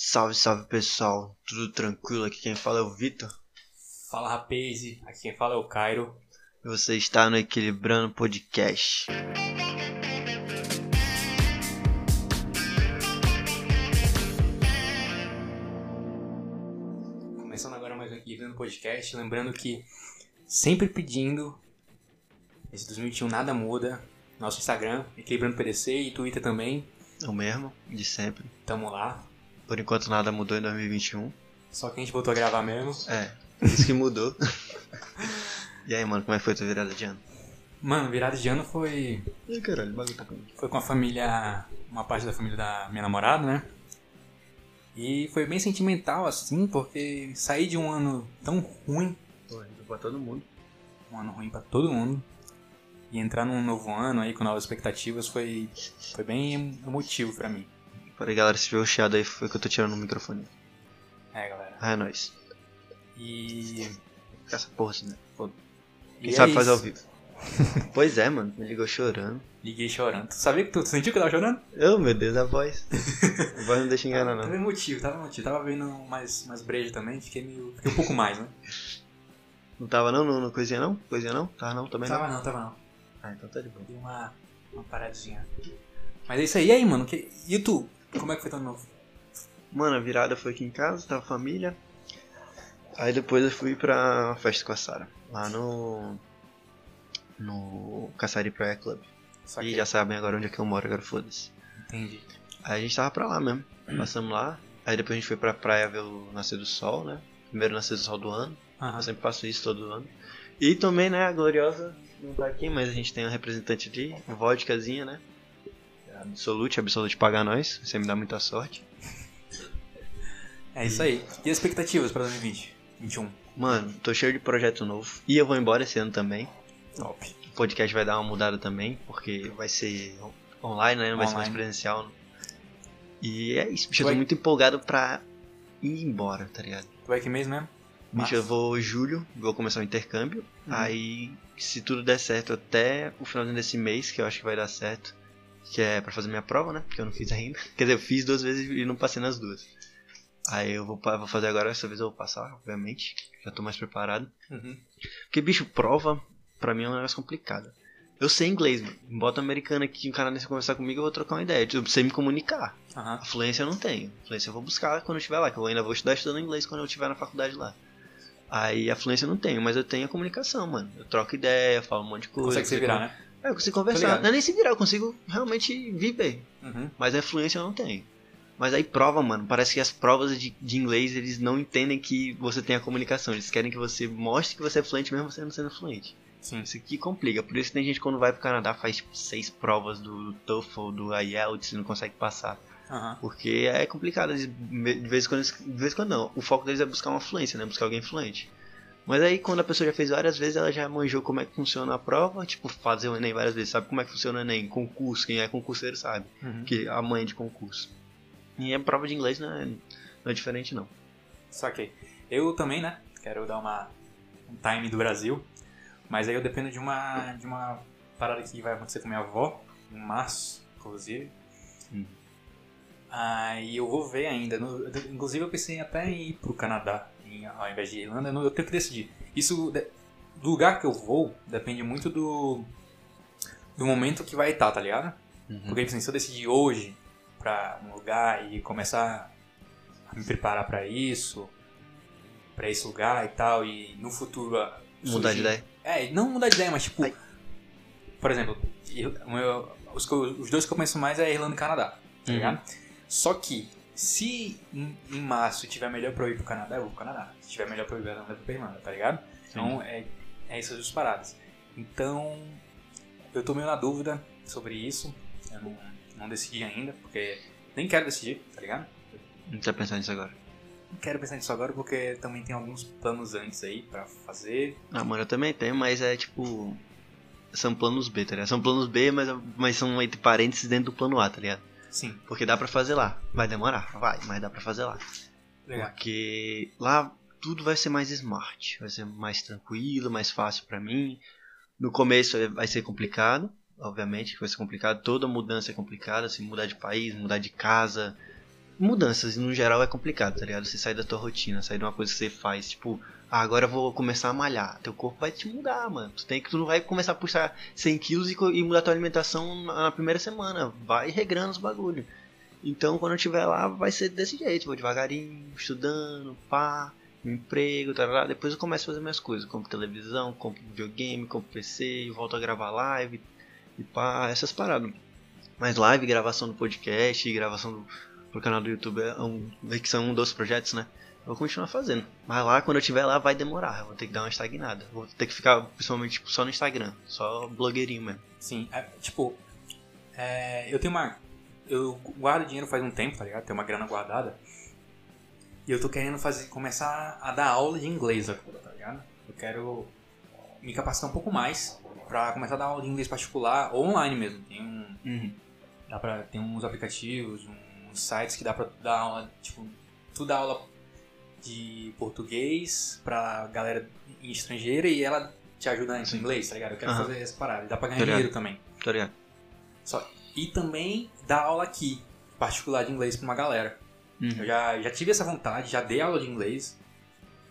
Salve, salve pessoal, tudo tranquilo? Aqui quem fala é o Vitor. Fala rapaz, aqui quem fala é o Cairo. E você está no Equilibrando Podcast. Começando agora mais um Equilibrando Podcast, lembrando que sempre pedindo, esse 2021 nada muda, nosso Instagram, Equilibrando PDC e Twitter também, O mesmo, de sempre. tamo lá. Por enquanto nada mudou em 2021. Só que a gente voltou a gravar mesmo. É, isso que mudou. e aí, mano, como é que foi tua virada de ano? Mano, virada de ano foi, Ih, caralho, bagulho tá foi com a família, uma parte da família da minha namorada, né? E foi bem sentimental assim, porque sair de um ano tão ruim Pô, pra todo mundo. um ano ruim pra todo mundo. E entrar num novo ano aí com novas expectativas foi, foi bem emotivo pra mim. Peraí, galera, se tiver o chiado aí, foi que eu tô tirando o microfone. É, galera. Ah, é nóis. E. Essa porra assim, né? E Quem é sabe isso. fazer ao vivo. pois é, mano, me ligou chorando. Liguei chorando. Tu sabia que tu, tu sentiu que eu tava chorando? Oh, meu Deus, a voz. a voz não deixa enganar, Tava não. emotivo, tava emotivo. Tava vendo mais, mais breja também, fiquei meio. Fiquei um pouco mais, né? Não tava não, no, no coisinha não? Coisinha não? Tava não, também Tava não. não, tava não. Ah, então tá de boa. Dei uma, uma paradinha. Mas é isso aí, e aí, mano? Que... E tu? Como é que foi teu novo? Mano, a virada foi aqui em casa, tava família. Aí depois eu fui pra uma festa com a Sara. Lá no. No Caçari Praia Club. E já sabem agora onde é que eu moro, agora foda-se. Entendi. Aí a gente tava pra lá mesmo. Passamos lá. Aí depois a gente foi pra praia ver o nascer do sol, né? Primeiro nascer do sol do ano. Aham. Eu sempre faço isso todo ano. E também, né, a Gloriosa não tá aqui, mas a gente tem uma representante ali, uma vodkazinha, né? Absolute, Absolute paga nós, você me dá muita sorte. É isso aí. E as expectativas pra 2020? 21. Mano, tô cheio de projeto novo. E eu vou embora esse ano também. Top. O podcast vai dar uma mudada também, porque vai ser online, né? Não vai ser mais Online. presencial. E é isso, bicho. Eu tô muito empolgado pra ir embora, tá ligado? Tu vai que mês mesmo? Bicho, eu vou em julho, vou começar o intercâmbio. Uhum. Aí, se tudo der certo até o finalzinho desse mês, que eu acho que vai dar certo, que é pra fazer minha prova, né? Que eu não fiz ainda. Quer dizer, eu fiz duas vezes e não passei nas duas. Aí eu vou, vou fazer agora, dessa vez eu vou passar, obviamente. Já tô mais preparado. Uhum. Porque, bicho, prova, pra mim é um negócio complicado. Eu sei inglês, mano. Bota um americano aqui, um canadense conversar comigo, eu vou trocar uma ideia. Eu sei me comunicar. Aham. A fluência eu não tenho. A fluência eu vou buscar quando eu estiver lá, que eu ainda vou estudar estudando inglês quando eu estiver na faculdade lá. Aí a fluência eu não tenho, mas eu tenho a comunicação, mano. Eu troco ideia, falo um monte de coisa. Consegue se virar, né? É, eu consigo conversar. ligado. Não é nem se virar, eu consigo realmente viver. Uhum. Mas a fluência eu não tenho. Mas aí prova, mano, parece que as provas de, de inglês eles não entendem que você tem a comunicação. Eles querem que você mostre que você é fluente mesmo você não sendo fluente. Sim. Isso aqui complica. Por isso que tem gente que quando vai pro Canadá faz tipo seis provas do, do TOEFL, do IELTS e não consegue passar. Aham. Porque é complicado, eles- de vez em quando, de vez em quando não. O foco deles é buscar uma fluência, né? Buscar alguém fluente. Mas aí quando a pessoa já fez várias vezes, ela já manjou como é que funciona a prova, tipo, fazer o Enem várias vezes, sabe como é que funciona o Enem, concurso, quem é concurseiro sabe, Uhum. que a mãe de concurso. E a prova de inglês não é, não é diferente não. Saquei. Eu também, né? Quero dar uma um time do Brasil. Mas aí eu dependo de uma de uma parada que vai acontecer com minha avó em março, inclusive. Hum. Aí eu vou ver ainda. No- inclusive eu pensei até em ir pro Canadá ao invés de Irlanda. Eu tenho que decidir. Isso do lugar que eu vou depende muito do do momento que vai estar, tá ligado? Porque assim, se eu decidir hoje pra um lugar e começar a me preparar pra isso, pra esse lugar e tal, e no futuro ah, Mudar de surgir- ideia. É, não mudar de ideia, mas tipo, Ai. por exemplo, eu- meu- os, os dois que eu penso mais é Irlanda e Canadá, tá Uhum. ligado? Só que se em, em março tiver melhor pra eu ir pro Canadá, eu vou pro Canadá. Se tiver melhor pra eu ir pra Irlanda, eu vou pra Irlanda, tá ligado? Então é, é essas duas paradas. Então eu tô meio na dúvida sobre isso. Eu não, não decidi ainda, porque nem quero decidir, tá ligado? Não tá pensando nisso agora. Não quero pensar nisso agora porque também tem alguns planos antes aí pra fazer. Ah, mano, eu também tenho, mas é tipo. São planos B, tá ligado? São planos B, mas, mas são entre parênteses dentro do plano A, tá ligado? Sim, Porque dá pra fazer lá. Vai demorar? Vai, mas dá pra fazer lá. legal. Porque lá tudo vai ser mais smart, vai ser mais tranquilo, mais fácil pra mim. No começo é- vai ser complicado, obviamente que vai ser complicado, toda mudança é complicada, assim, mudar de país, mudar de casa, mudanças, no geral, é complicado, tá ligado? Você sair da tua rotina, sair de uma coisa que você faz, tipo, agora eu vou começar a malhar. Teu corpo vai te mudar, mano. Tu, tem que, tu não vai começar a puxar 100 quilos e, e mudar tua alimentação na primeira semana. Vai regrando os bagulho. Então, quando eu estiver lá, vai ser desse jeito. Vou devagarinho, estudando, pá, emprego, tá lá. Depois eu começo a fazer minhas coisas. Compro televisão, compro videogame, compro PC, volto a gravar live e pá, essas paradas. Mas live, gravação do podcast, gravação do, pro canal do YouTube é um, que são um dos projetos, né? Vou continuar fazendo. Mas lá, quando eu estiver lá, vai demorar. Eu vou ter que dar uma estagnada. Vou ter que ficar, principalmente, tipo, só no Instagram. Só blogueirinho mesmo. Sim, é, tipo, é, eu tenho uma. Eu guardo dinheiro faz um tempo, tá ligado? Tenho uma grana guardada. E eu tô querendo fazer, começar a dar aula de inglês agora, tá ligado? Eu quero me capacitar um pouco mais pra começar a dar aula de inglês particular ou online mesmo. Tem um. Uhum. Dá pra, tem uns aplicativos, uns sites que dá pra dar aula, tipo, tu dá aula de português pra galera estrangeira e ela te ajuda em Sim. inglês, tá ligado? Eu quero Aham. fazer essa parada. Dá pra ganhar Tá ligado. dinheiro também. Tá ligado? Só. E também dar aula aqui, particular de inglês pra uma galera. Uhum. Eu já, já tive essa vontade, já dei aula de inglês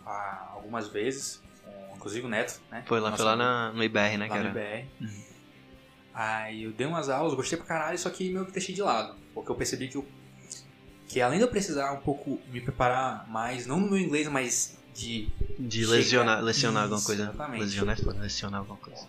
ah, algumas vezes, com, inclusive o Neto, né? Foi lá, Nosso foi lá na, no IBR, né, lá no cara? IBR. Uhum. Aí eu dei umas aulas, gostei pra caralho, só que meio que deixei de lado. Porque eu percebi que eu, que além de eu precisar um pouco me preparar mais, não no meu inglês, mas de De Chega- lesionar, lecionar alguma coisa. exatamente. Lesionar lecionar alguma coisa.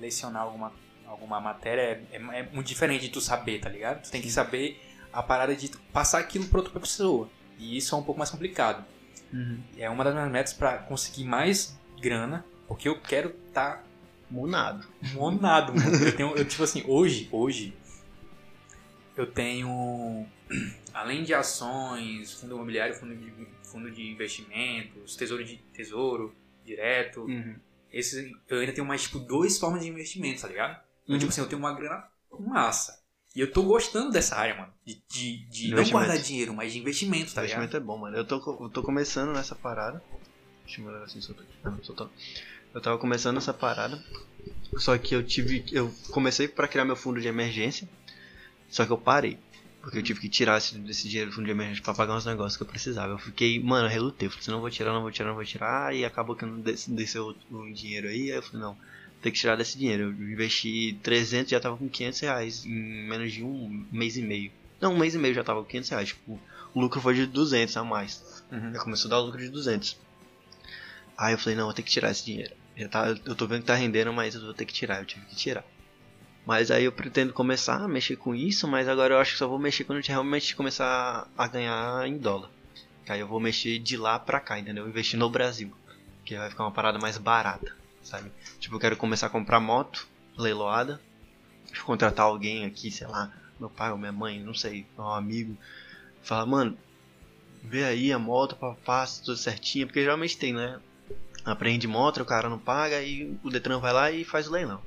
lecionar alguma, alguma matéria é, é- é muito diferente de tu saber, tá ligado? Tu tem que saber a parada de passar aquilo pra outra pessoa. E isso é um pouco mais complicado. Uhum. É uma das minhas metas pra conseguir mais grana, porque eu quero estar tá Munado. monado, mano. Eu tenho, eu, tipo assim, hoje, hoje, eu tenho, além de ações, fundo imobiliário, fundo de, fundo de investimentos, tesouro de tesouro direto, Uhum. esses, eu ainda tenho mais, tipo, duas formas de investimento, tá ligado? Então, Uhum. tipo assim, eu tenho uma grana massa. E eu tô gostando dessa área, mano. De, de, de não Investimento. guardar dinheiro, mas de investimento, tá ligado? investimento é bom, mano. Eu tô, eu tô começando nessa parada. Deixa eu ver assim, soltou aqui. Não. Eu tava começando essa parada. Só que eu tive. Eu comecei pra criar meu fundo de emergência. Só que eu parei. Porque eu tive que tirar esse, desse dinheiro do fundo de emergência pra pagar uns negócios que eu precisava. Eu fiquei, mano, eu relutei. Eu falei, assim, não vou tirar, não vou tirar, não vou tirar. E acabou que não des- desceu o dinheiro aí. Aí eu falei, não, tem que tirar desse dinheiro. Eu investi 300 já tava com 500 reais em menos de um mês e meio. Não, um mês e meio já tava com 500 reais. Tipo, o lucro foi de 200 a mais. Uhum. Já começou a dar lucro de 200. Aí eu falei, não, vou ter que tirar esse dinheiro. Já tá, eu tô vendo que tá rendendo, mas eu vou ter que tirar. Eu tive que tirar. Mas aí eu pretendo começar a mexer com isso, mas agora eu acho que só vou mexer quando eu realmente começar a ganhar em dólar. Aí eu vou mexer de lá pra cá, entendeu? Investir no Brasil. Que vai ficar uma parada mais barata, sabe? Tipo, eu quero começar a comprar moto leiloada. Contratar alguém aqui, sei lá, meu pai ou minha mãe, não sei, um amigo. Falar, mano, vê aí a moto, papá, tudo certinho, porque geralmente tem, né? Aprende moto, o cara não paga, aí o Detran vai lá e faz o leilão.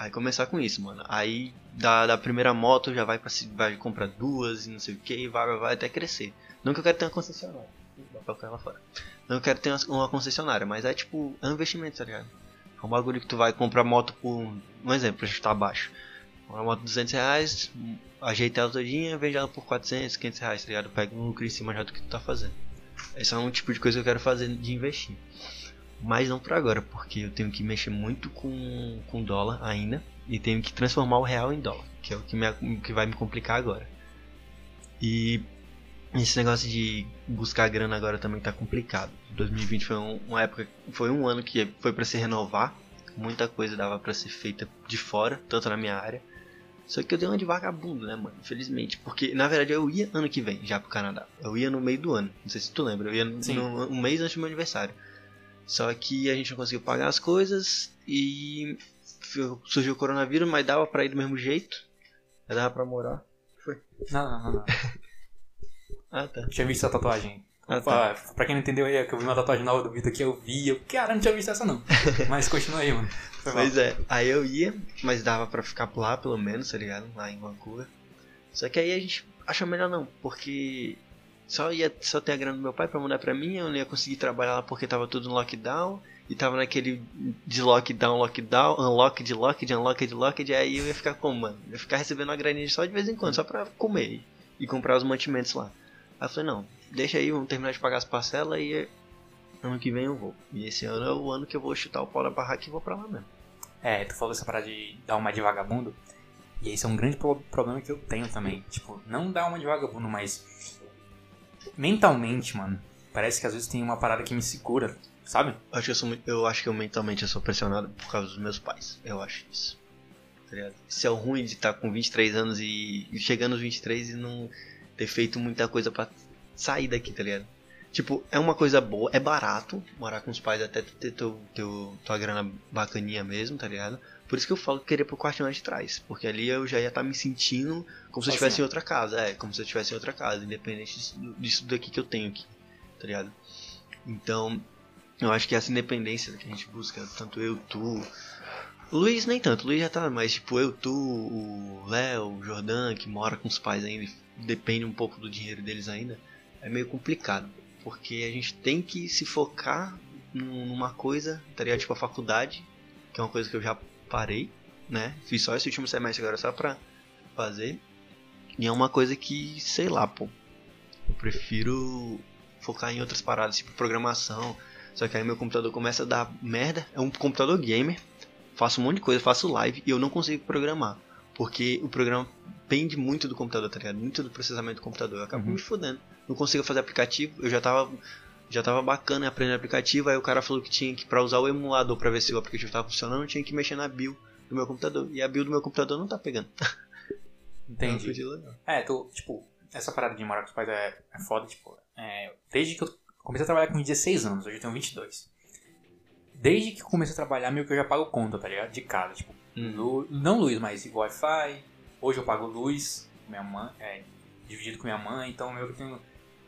Aí começar com isso, mano. Aí da, da primeira moto já vai para vai comprar duas e não sei o que, vai, vai, vai até crescer. Não que eu quero ter uma concessionária. Pra colocar lá fora. Não que eu quero ter uma, uma concessionária, mas é tipo, é um investimento, tá ligado? É um bagulho que tu vai comprar moto por. Um exemplo, pra chutar baixo. Uma moto de 200 reais, ajeita ela todinha, vende ela por 400, 500 reais, tá ligado? Pega um lucro em cima já do que tu tá fazendo. Esse é um tipo de coisa que eu quero fazer de investir. Mas não por agora, porque eu tenho que mexer muito com, com dólar ainda. E tenho que transformar o real em dólar, que é o que, me, que vai me complicar agora. E esse negócio de buscar grana agora também tá complicado. 2020 foi um, uma época, foi um ano que foi para se renovar. Muita coisa dava para ser feita de fora, tanto na minha área. Só que eu dei uma de vagabundo, né, mano? Infelizmente. Porque, na verdade, eu ia ano que vem já pro Canadá. Eu ia no meio do ano. Não sei se tu lembra. Eu ia no, um mês antes do meu aniversário. Só que a gente não conseguiu pagar as coisas e surgiu o coronavírus, mas dava pra ir do mesmo jeito. Já dava pra morar. Não, não, não, não. Ah, tá. Tinha visto essa tatuagem. Ah, Opa, Pra quem não entendeu aí, é que eu vi uma tatuagem nova do Vitor que eu vi. Eu, cara, não tinha visto essa não. Mas continua aí, mano. Foi mal. Pois é, aí eu ia, mas dava pra ficar lá pelo menos, tá ligado? Lá em Vancouver. Só que aí a gente achou melhor não, porque só ia só ter a grana do meu pai pra mandar pra mim, eu não ia conseguir trabalhar lá porque tava tudo no lockdown. E tava naquele de lockdown, lockdown, unlock de lock, de unlock de lock, aí eu ia ficar como, mano? Eu ia ficar recebendo uma graninha só de vez em quando, só pra comer e comprar os mantimentos lá. Aí eu falei, não, deixa aí, vamos terminar de pagar as parcelas e ano que vem eu vou. E esse ano é o ano que eu vou chutar o pau da barraca e vou pra lá mesmo. É, tu falou essa parada de dar uma de vagabundo. E esse é um grande pro problema que eu tenho também. Tipo, não dar uma de vagabundo, mas. Mentalmente, mano. Parece que às vezes tem uma parada que me segura, sabe? Acho que eu, sou, eu acho que eu mentalmente eu sou pressionado por causa dos meus pais. Eu acho isso. Tá? Isso é o ruim de estar com 23 anos e, e chegando aos 23 e não ter feito muita coisa para sair daqui, tá ligado? Tipo, é uma coisa boa, é barato morar com os pais até ter teu, teu, tua grana bacaninha mesmo, tá ligado? Por isso que eu falo que queria pro quartinho lá de trás. Porque ali eu já ia estar tá me sentindo como se eu estivesse em outra casa. É, como se eu estivesse em outra casa, independente disso, disso daqui que eu tenho aqui, tá ligado? Então, eu acho que essa independência que a gente busca, tanto eu, tu. Luiz nem tanto, Luiz já tá, mas tipo, eu, tu, o Léo, o Jordan, que mora com os pais ainda, depende um pouco do dinheiro deles ainda, é meio complicado porque a gente tem que se focar numa coisa, estaria tipo a faculdade, que é uma coisa que eu já parei, né? Fiz só esse último semestre agora só pra fazer. E é uma coisa que, sei lá, pô. Eu prefiro focar em outras paradas, tipo programação. Só que aí meu computador começa a dar merda. É um computador gamer. Faço um monte de coisa, faço live e eu não consigo programar. Porque o programa pende muito do computador, tá ligado? Muito do processamento do computador. Eu acabo uhum. me fudendo não consigo fazer aplicativo. Eu já tava já tava bacana aprendendo aplicativo, aí o cara falou que tinha que para usar o emulador para ver se o aplicativo estava funcionando, tinha que mexer na build do meu computador. E a build do meu computador não tá pegando. Entendi. é, tu, tipo, essa parada de morar com os pais é, é foda, tipo, é, desde que eu comecei a trabalhar com 16 anos, hoje eu tenho 22. Desde que eu comecei a trabalhar, meio que eu já pago conta, tá ligado? De casa, tipo, uhum. não luz, mas Wi-Fi. Hoje eu pago luz, minha mãe, é, dividido com minha mãe, então eu tenho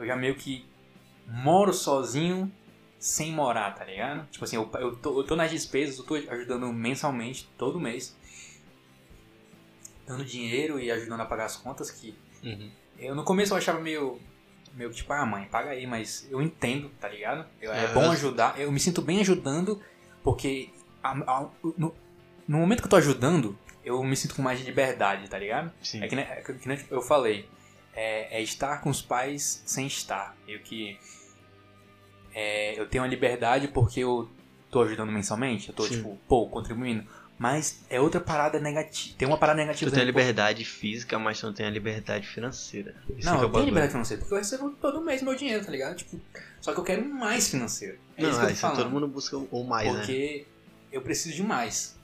eu já meio que moro sozinho sem morar, tá ligado? Tipo assim, eu, eu, tô, eu tô nas despesas, eu tô ajudando mensalmente, todo mês. Dando dinheiro e ajudando a pagar as contas que... Uhum. Eu no começo eu achava meio... Meio tipo, ah mãe, paga aí, mas eu entendo, tá ligado? Eu, é, é bom ajudar, eu me sinto bem ajudando, porque a, a, no, no momento que eu tô ajudando, eu me sinto com mais liberdade, tá ligado? Sim. É que, é que eu falei, é, é, estar com os pais sem estar. Eu que é, eu tenho a liberdade porque eu tô ajudando mensalmente, eu tô Sim. tipo, pô, contribuindo. Mas é outra parada negativa. Tem uma parada negativa. Tu tem a liberdade física, mas tu não tem a liberdade financeira. Isso não, é eu tenho liberdade financeira, porque eu recebo todo mês meu dinheiro, tá ligado? Tipo, só que eu quero mais financeiro. É não, isso que eu tô falando. todo mundo busca o mais, porque né? Porque eu preciso de mais.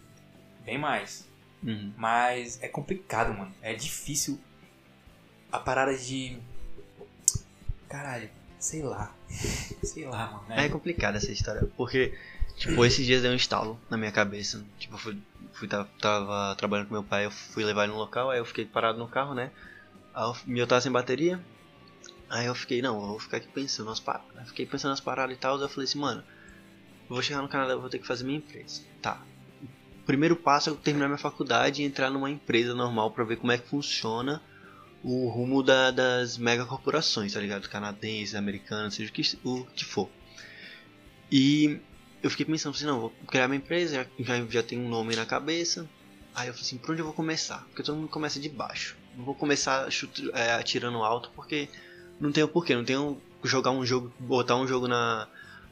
Bem mais. Uhum. Mas é complicado, mano. É difícil a parada de. Caralho, sei lá. sei lá, mano. É, é complicada essa história, porque, tipo, esses dias deu um estalo na minha cabeça. Tipo, eu fui, fui tava, tava, trabalhando com meu pai, eu fui levar ele no local, aí eu fiquei parado no carro, né? Aí eu, tava sem bateria. Aí eu fiquei, não, eu vou ficar aqui pensando nas paradas. Fiquei pensando nas paradas e tal, eu falei assim, mano, eu vou chegar no Canadá, eu vou ter que fazer minha empresa. Tá. Primeiro passo é eu terminar minha faculdade e entrar numa empresa normal para ver como é que funciona o rumo da, das megacorporações, tá ligado? Canadenses, americanos, seja o que, o que for. E eu fiquei pensando assim, não, vou criar minha empresa, já, já tenho um nome na cabeça. Aí eu falei assim, por onde eu vou começar? Porque todo mundo começa de baixo. Não vou começar chute, é, atirando alto porque não tenho porquê, não tenho jogar um jogo, botar um jogo na,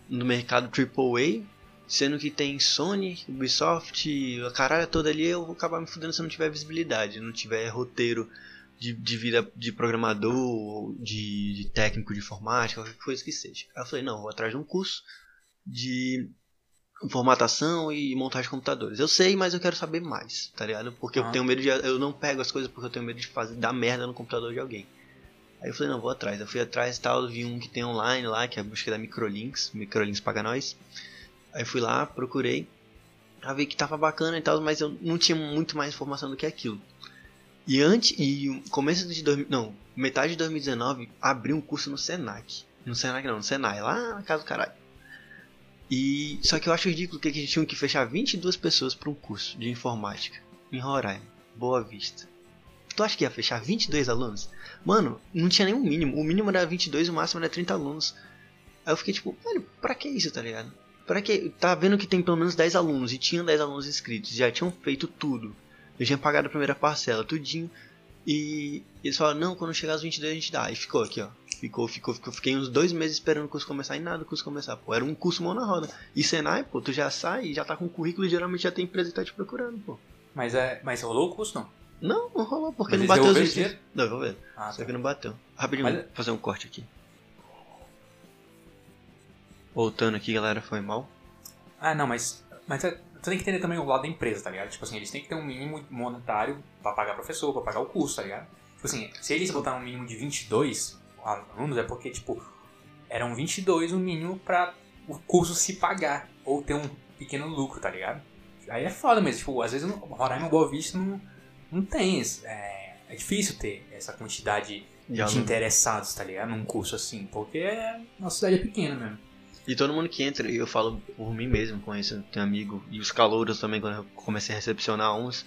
no mercado AAA, sendo que tem Sony, Ubisoft, a caralho toda ali, eu vou acabar me fudendo se não tiver visibilidade, não tiver roteiro de, de vida de programador, de, de, técnico de informática, qualquer coisa que seja. Aí eu falei, não, vou atrás de um curso de formatação e montagem de computadores. Eu sei, mas eu quero saber mais, tá ligado? Porque ah. eu tenho medo de. Eu não pego as coisas porque eu tenho medo de fazer dar merda no computador de alguém. Aí eu falei, não, vou atrás. Eu fui atrás e tal, vi um que tem online lá, que é a busca da Microlinks, Microlinks paga nós. Aí fui lá, procurei, ver que tava bacana e tal, mas eu não tinha muito mais informação do que aquilo. E antes, e começo de 2000, não, metade de 2019, abri um curso no Senac. No Senac não, no Senai, lá na casa do caralho. E só que eu acho ridículo que a gente tinha que fechar 22 pessoas para um curso de informática em Roraima, Boa Vista. Tu acha que ia fechar 22 alunos? Mano, não tinha nenhum mínimo. O mínimo era 22, o máximo era 30 alunos. Aí eu fiquei tipo, velho, pra que isso, tá ligado? Pra que? Tá vendo que tem pelo menos 10 alunos e tinha 10 alunos inscritos, já tinham feito tudo. Eu tinha pagado a primeira parcela, tudinho. E eles falaram, não, quando chegar aos 22 a gente dá. E ficou aqui, ó. Ficou, ficou, ficou. Fiquei uns dois meses esperando o curso começar e nada o curso começar, pô. Era um curso mão na roda. E Senai, pô, tu já sai, já tá com currículo e geralmente já tem empresa que tá te procurando, pô. Mas, é, mas rolou o curso, não? Não, não rolou, porque Mas não bateu os dinheiro? Não, eu vou ver. Ah, Só tá. que não bateu. Rapidinho, Mas- vou fazer um corte aqui. Voltando aqui, galera, foi mal. Ah, não, mas, mas é- tu tem que entender também o lado da empresa, tá ligado? Tipo assim, eles têm que ter um mínimo monetário pra pagar professor, pra pagar o curso, tá ligado? Tipo assim, se eles botaram um mínimo de 22 alunos, é porque, tipo, eram 22 o mínimo pra o curso se pagar, ou ter um pequeno lucro, tá ligado? Aí é foda mesmo, tipo, às vezes Roraima Boa Vista não, não tem, esse- é, é difícil ter essa quantidade De de interessados, tá ligado? Num curso assim, porque é, a cidade é pequena mesmo. E todo mundo que entra, eu falo por mim mesmo, conheço, tenho amigo, e os calouros também, quando eu comecei a recepcionar uns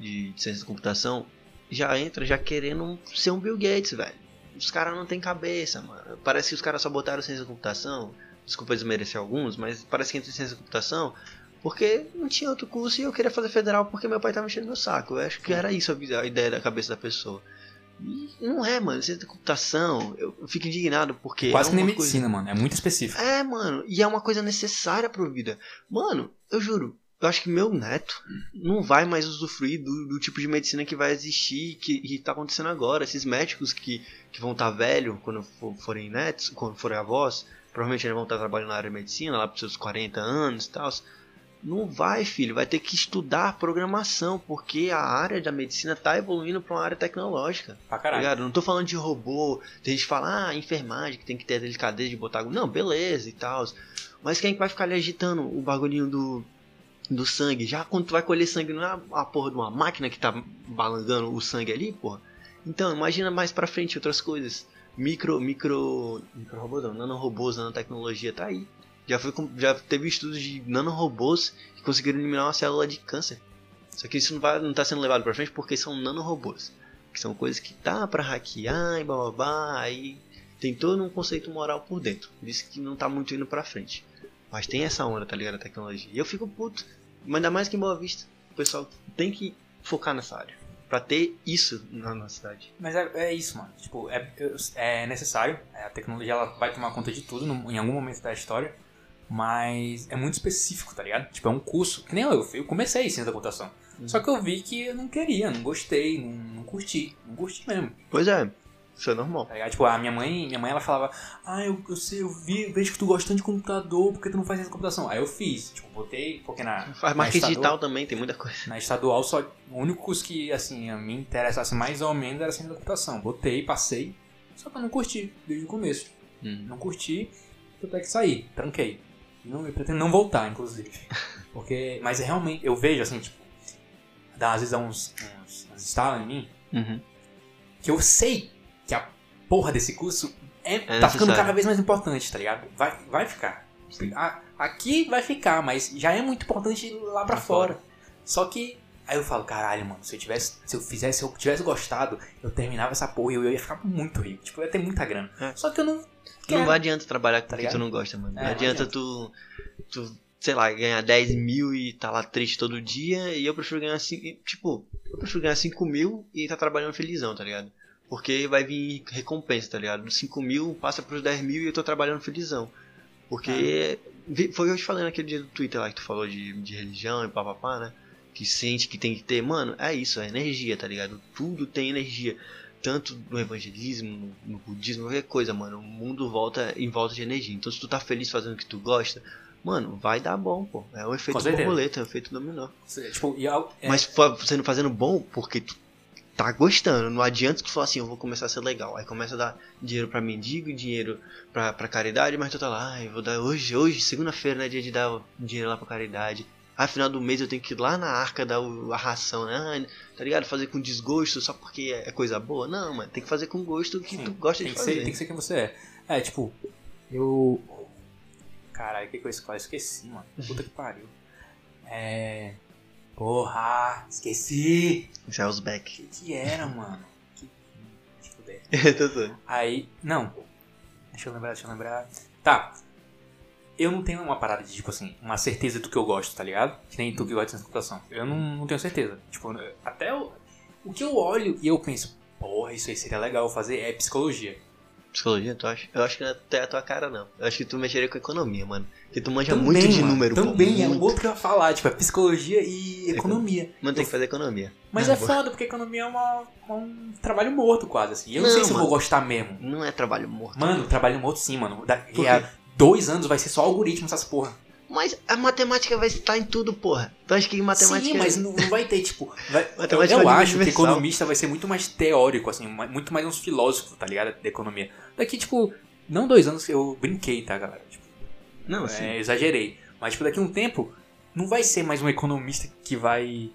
de, de ciência da computação, já entra já querendo ser um Bill Gates, velho. Os caras não tem cabeça, mano. Parece que os caras só botaram ciência da computação. Desculpa desmerecer alguns, mas parece que entra em ciência da computação porque não tinha outro curso e eu queria fazer federal porque meu pai tava enchendo meu saco. Eu acho que era isso a ideia da cabeça da pessoa. Não é, mano. Ciência da computação, eu fico indignado porque. Quase é que nem coisa- medicina, mano, é muito específico. é, mano, e é uma coisa necessária pra vida. Mano, eu juro, eu acho que meu neto não vai mais usufruir do, do tipo de medicina que vai existir, que, que tá acontecendo agora. Esses médicos que, que vão estar velho quando for- forem netos, quando forem avós, provavelmente eles vão estar trabalhando na área de medicina, lá pros seus 40 anos e tal. Não vai, filho, vai ter que estudar programação, porque a área da medicina tá evoluindo pra uma área tecnológica. Pra Tá caralho. ligado? Não tô falando de robô, tem gente que fala, ah, enfermagem, que tem que ter a delicadeza de botar. Não, beleza e tal. Mas quem é vai ficar ali agitando o bagulhinho do, do sangue? Já quando tu vai colher sangue, não é a porra de uma máquina que tá balangando o sangue ali, porra? Então, imagina mais pra frente outras coisas. Micro, micro. Micro robôs não, nanorobôs, nanotecnologia, tá aí. Já, foi, já teve estudos de nanorobôs que conseguiram eliminar uma célula de câncer. Só que isso não, vai, não tá sendo levado pra frente porque são nanorobôs. Que são coisas que dá pra hackear e bababá. Aí tem todo um conceito moral por dentro. Isso que não tá muito indo pra frente. Mas tem essa onda, tá ligado? A tecnologia. E eu fico puto. Mas ainda mais que em Boa Vista. O pessoal tem que focar nessa área. Pra ter isso na nossa cidade. Mas é, é isso, mano. Tipo, é, é necessário. A tecnologia ela vai tomar conta de tudo no- em algum momento da história. Mas é muito específico, tá ligado? Tipo, é um curso. Que nem eu, eu comecei ciência da computação. Só que eu vi que eu não queria, não gostei, não, não curti. Não curti mesmo. Pois é, isso é normal. Tá? Tipo, a minha mãe, minha mãe ela falava, ah, eu, eu sei, eu vi, eu vejo que tu gosta tanto de computador, por que tu não faz ciência da computação? Aí eu fiz, tipo, botei, porque na. Faz marketing estadual- digital também, tem muita coisa. Na estadual, só, o único curso que, assim, me interessasse mais ou menos era ciência da computação. Botei, passei, só que eu não curti, desde o começo. Hum. Não curti, até que saí, tranquei. Não, eu pretendo não voltar, inclusive. Porque, mas é realmente, eu vejo, assim, tipo, dá, às vezes dá uns, uns, uns estalos em mim, Uhum. que eu sei que a porra desse curso é, tá necessário. ficando cada vez mais importante, tá ligado? Vai, vai ficar. A- aqui vai ficar, mas já é muito importante lá pra Pra fora. Só que aí eu falo, caralho, mano, se eu tivesse, se eu fizesse, se eu tivesse gostado, eu terminava essa porra e eu ia ficar muito rico. Tipo, eu ia ter muita grana. É. Só que eu não quero. Não adianta trabalhar com Tá que tu não gosta, mano. É, não não adianta adianta. tu, tu, sei lá, ganhar 10 mil e tá lá triste todo dia. E eu prefiro ganhar 5. Tipo, eu prefiro ganhar 5 mil e tá trabalhando felizão, tá ligado? Porque vai vir recompensa, tá ligado? Dos 5 mil passa pros 10 mil e eu tô trabalhando felizão. Porque vi- foi o que eu te falei naquele dia do Twitter lá que tu falou de, de religião e papapá, né? Que sente que tem que ter. Mano, é isso, é energia, tá ligado? Tudo tem energia. Tanto no evangelismo, no, budismo, qualquer coisa, mano. O mundo volta em volta de energia. Então se tu tá feliz fazendo o que tu gosta, mano, vai dar bom, pô. É o efeito borboleta, é o efeito dominó. Tipo, é, Mas não fazendo bom porque tu tá gostando. Não adianta tu falar assim, eu vou começar a ser legal. Aí começa a dar dinheiro pra mendigo, dinheiro pra, pra caridade, mas tu tá lá, ai, vou dar hoje, hoje, segunda-feira, né? Dia de dar dinheiro lá pra caridade. Aí, final do mês eu tenho que ir lá na arca dar a ração, né? Ai, tá ligado? Fazer com desgosto só porque é coisa boa. Não, mano, tem que fazer com gosto que Sim, tu gosta de que fazer. ser, tem que ser quem você é. É, tipo, eu. Caralho, o que que eu escolhi? Esqueci, mano. Puta que pariu. É. Porra, esqueci! Isso é os O que que era, mano? Que. Deixa eu ver. Tô zoando. Aí. Não. Deixa eu lembrar, deixa eu lembrar. Tá. Eu não tenho uma parada de, tipo assim, uma certeza do que eu gosto, tá ligado? Que nem tu que gosta de computação. Eu não, não tenho certeza. Tipo, até o, o que eu olho e eu penso, porra, isso aí seria legal fazer é psicologia. Psicologia, tu acha? Eu acho que não é a tua cara, não. Eu acho que tu mexeria com economia, mano. Porque tu manja Também, muito de mano, número, pô. Também, é um muito. outro que eu ia falar, tipo, é psicologia e economia. Mano, tem que fazer economia. Mas Não, é foda, porque economia é uma, é um trabalho morto quase, assim. Eu não, Não, sei se eu mano. vou gostar mesmo. Não é trabalho morto. Mano, trabalho morto sim, mano. Por quê? a dois anos vai ser só algoritmo essas porra. Mas a matemática vai estar em tudo, porra. Tu acha que matemática... Sim, mas não, não vai ter, tipo. vai- eu eu acho que universal. economista vai ser muito mais teórico, assim, muito mais uns filósofos, tá ligado? Da economia. Daqui, tipo, não dois anos que eu brinquei, tá, galera? Tipo, Não, é, exagerei. Mas, tipo, daqui a um tempo, não vai ser mais um economista que vai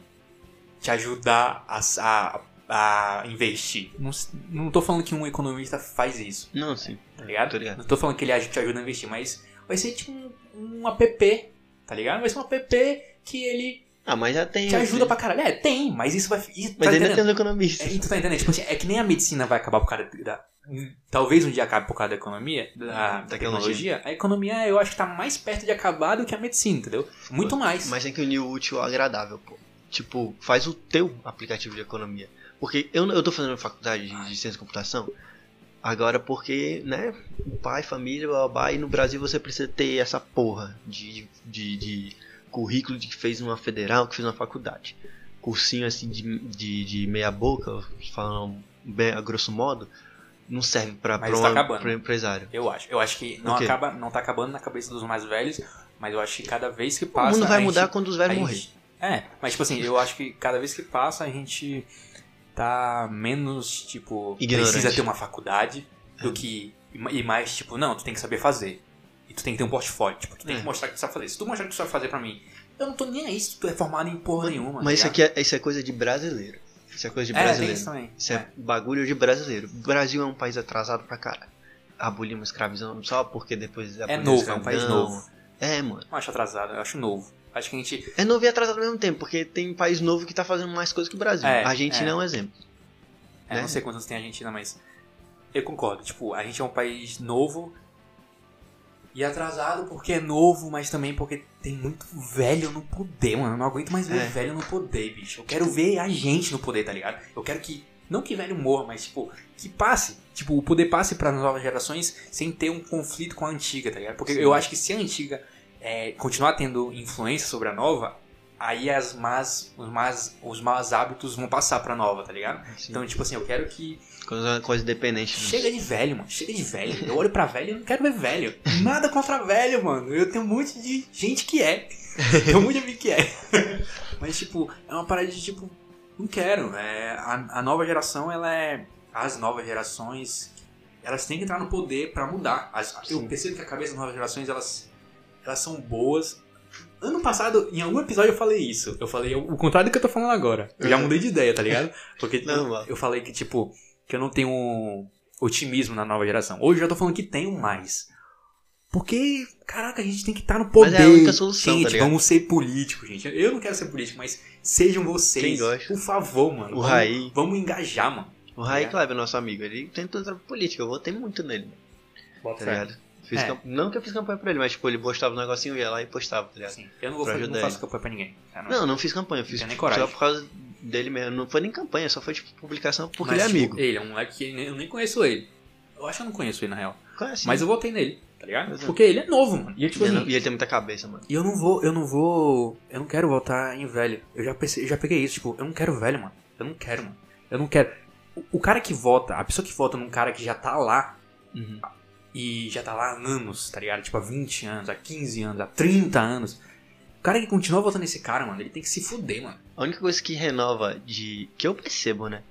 te ajudar a, a, a investir. Não, não tô falando que um economista faz isso, Não, sim. tá ligado? Tô ligado. Não tô falando que ele te ajuda a investir, mas vai ser tipo um, um app, tá ligado? Vai ser um app que ele Ah, mas já tem... te ajuda pra caralho. É, tem, mas isso vai. Isso, Mas tá ainda tem os economistas. É, tu tá entendendo? Tipo assim, é que nem a medicina vai acabar por causa da. Talvez um dia acabe por causa da economia, da, da Tecnologia. tecnologia. A economia eu acho que tá mais perto de acabar do que a medicina, entendeu? Muito mais. Mas tem que unir o útil ao agradável, pô. Tipo, faz o teu aplicativo de economia. Porque eu, eu tô fazendo faculdade de, de ciência da computação agora porque, né, o pai, família, babá, e no Brasil você precisa ter essa porra de, de, de currículo de que fez uma federal, que fez uma faculdade. Cursinho assim de, de, de meia boca, falando bem a grosso modo, não serve pra, tá um empresário. Eu acho. Eu acho que não, O acaba, não tá acabando na cabeça dos mais velhos, mas eu acho que cada vez que O passa. mundo vai mudar gente- quando os velhos gente- É, mas tipo assim, eu acho que cada vez que passa a gente tá menos, tipo, Ignorante. precisa ter uma faculdade do que. E mais, tipo, não, tu tem que saber fazer. E tu tem que ter um portfólio. Tipo, tu tem É. que mostrar que tu sabe fazer. Se tu mostrar que tu sabe fazer pra mim, eu não tô nem aí se tu é formado em porra nenhuma. Mas isso tá aqui é, isso é coisa de brasileiro. Isso é coisa de? É, brasileiro. isso também. Isso é, É. bagulho de brasileiro. O Brasil é um país atrasado pra caralho. Abolimos escravidão só porque depois É novo, é um país novo. É, mano. Não acho atrasado, eu acho novo. Acho que a gente. É novo e atrasado ao mesmo tempo, porque tem país novo que tá fazendo mais coisas que o Brasil. É, a Argentina é. é um exemplo. É, Né? não sei quantos tem a Argentina, mas. Eu concordo. Tipo, a gente é um país novo. E atrasado porque é novo, mas também porque tem muito velho no poder, mano. Eu não aguento mais ver É. velho no poder, bicho. Eu quero ver a gente no poder, tá ligado? Eu quero que. Não que velho morra, mas, tipo, que passe. Tipo, o poder passe para novas gerações sem ter um conflito com a antiga, tá ligado? Porque Sim. eu acho que se a antiga é, continuar tendo influência sobre a nova, aí as más, os, más, os maus hábitos vão passar pra nova, tá ligado? Assim, Então, tipo assim, eu quero que. coisa, coisa independente. né? Chega de velho, mano. Chega de velho. Eu olho pra velho e não quero ver velho. Nada contra velho, mano. Eu tenho um monte de gente que é. Tem um monte de amigo que é. Mas, tipo, é uma parada de tipo. Não quero. É, a, a nova geração, ela é. As novas gerações. Elas têm que entrar no poder pra mudar. As- eu Sim. percebo que a cabeça das novas gerações, elas. Elas são boas. Ano passado, em algum episódio eu falei isso. Eu falei o contrário do que eu tô falando agora. Eu já Uhum. mudei de ideia, tá ligado? Porque eu, Normal. eu falei que, tipo, que eu não tenho otimismo na nova geração. Hoje eu já tô falando que tenho mais. Porque, caraca, a gente tem que estar no poder. Mas é a única solução, gente, tá vamos ser políticos, gente. Eu não quero ser político, mas sejam vocês. Quem gosta? Por favor, mano. O vamos, Raí. Vamos engajar, mano. O Rai É. Kleber, nosso amigo, ele tenta entrar pra política. Eu votei muito nele, tá ligado? Fiz É. camp- Não que eu fiz campanha pra ele, mas tipo, ele postava um negocinho, eu ia lá e postava, tá ligado? Assim, eu não, vou Pra fazer, não faço ele. campanha pra ninguém. tá? Não, não fiz campanha, eu fiz nem tipo, coragem. só por causa dele mesmo. Não foi nem campanha, só foi tipo publicação porque Mas, ele é tipo, amigo. Ele é um moleque que eu nem conheço ele. Eu acho que eu não conheço ele, na real. Conhece? Mas eu votei nele, tá ligado? É. Porque ele é novo, mano. E eu, tipo e, ele, assim, e ele tem muita cabeça, mano. E eu não vou, eu não vou. Eu não quero votar em velho. Eu já pensei, eu já peguei isso, tipo, eu não quero velho, mano. Eu não quero, mano. Eu não quero. O, o cara que vota, a pessoa que vota num cara que já tá lá Uhum. E já tá lá há anos, tá ligado? Tipo, há 20 anos, há 15 anos, há 30 anos. O cara que continua votando nesse cara, mano, ele tem que se fuder, mano. A única coisa que renova de. que eu percebo, né?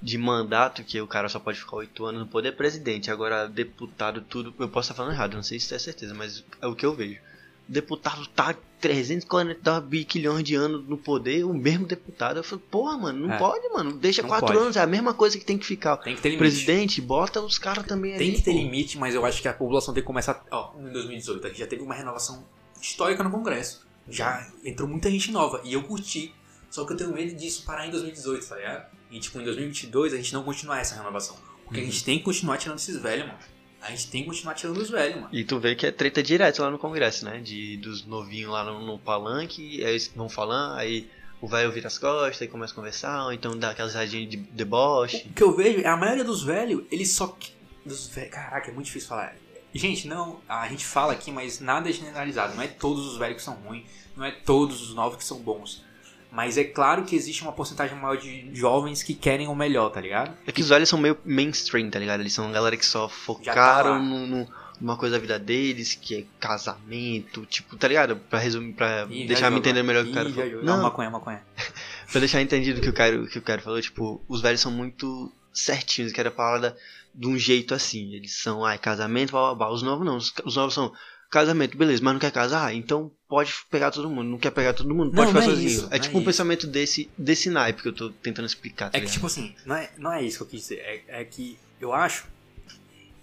De mandato, que o cara só pode ficar oito anos no poder é presidente. Agora, deputado, tudo. Eu posso estar falando errado, não sei se é certeza, mas é o que eu vejo. Deputado tá 340 bilhões de anos no poder, o mesmo deputado. Eu falo, porra, mano, não É. pode, mano. Deixa Não quatro pode. anos, é a mesma coisa que tem que ficar. Tem que ter limite. presidente, bota os caras também Tem ali, que ter pô. limite, mas eu acho que a população tem que começar. Ó, em 2018, aqui já teve uma renovação histórica no Congresso. Já entrou muita gente nova e eu curti. Só que eu tenho medo disso parar em 2018, tá ligado? E tipo, em 2022 a gente não continuar essa renovação. Porque a Uhum. gente tem que continuar tirando esses velhos, mano. A gente tem que continuar tirando os velhos, mano. E tu vê que é treta direto lá no Congresso, né? De, dos novinhos lá no, no palanque, aí eles vão falando, aí o velho vira as costas e começa a conversar, ou então dá aquelas risadinhas de deboche. O que eu vejo é a maioria dos velhos, eles só. que- dos velhos. Caraca, é muito difícil falar. Gente, não, a gente fala aqui, mas nada é generalizado. Não é todos os velhos que são ruins, não é todos os novos que são bons. Mas é claro que existe uma porcentagem maior de jovens que querem o melhor, tá ligado? É que os velhos são meio mainstream, tá ligado? Eles são uma galera que só tá focaram no, no- numa coisa da vida deles, que é casamento, tipo, tá ligado? Pra resumir, pra Ih, deixar me entender melhor o que o cara falou. Não, Não, maconha, maconha. pra deixar entendido o que o cara, que o cara falou, tipo, os velhos são muito certinhos, que era a palavra de um jeito assim. Eles são, ai, casamento, blá, blá, blá. Os novos não. Os, os novos são casamento, beleza, mas não quer casar? Então pode pegar todo mundo. Não quer pegar todo mundo? Pode Não, ficar não é sozinho. isso, é não tipo é um isso. pensamento desse, desse naipe que eu tô tentando explicar, tá É que, tipo assim, não é, não é isso que eu quis dizer. É, é que eu acho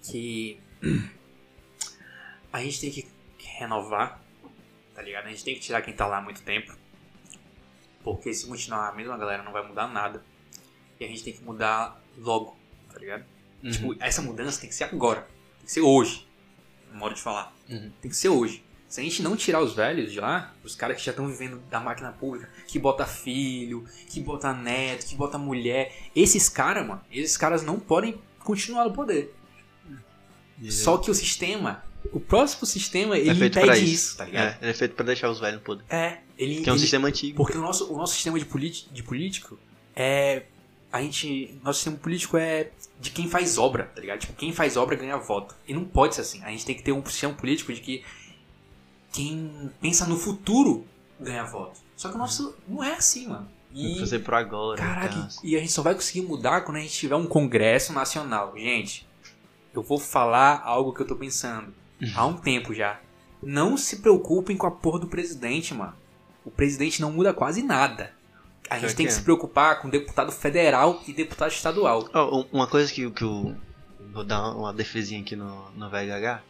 que a gente tem que renovar, tá ligado? A gente tem que tirar quem tá lá há muito tempo. Porque se continuar a mesma galera não vai mudar nada. E a gente tem que mudar logo, tá ligado? Uhum. Tipo, essa mudança tem que ser agora. Tem que ser hoje. Modo de falar. Uhum. Tem que ser hoje. Se a gente não tirar os velhos de lá, os caras que já estão vivendo da máquina pública, que bota filho, que bota neto, que bota mulher, esses caras, mano, esses caras não podem continuar no poder. Só que o sistema, o próximo sistema, ele é impede isso. isso, tá ligado? É, ele é feito pra deixar os velhos no poder. É, ele, Que é um ele- sistema antigo. porque o nosso, o nosso sistema de, de político é. A gente. Nosso sistema político é de quem faz obra, tá ligado? Tipo, quem faz obra ganha voto. E não pode ser assim. A gente tem que ter um sistema político de que quem pensa no futuro ganha voto. Só que o nosso não é assim, mano. E, fazer por agora. caraca, tá? e a gente só vai conseguir mudar quando a gente tiver um congresso nacional. Gente, eu vou falar algo que eu tô pensando há um tempo já. Não se preocupem com a porra do presidente, mano. O presidente não muda quase nada. A gente Pior tem que que é. se preocupar com deputado federal e deputado estadual. Um- uma coisa que, que eu vou dar uma defesinha aqui no, no VHH.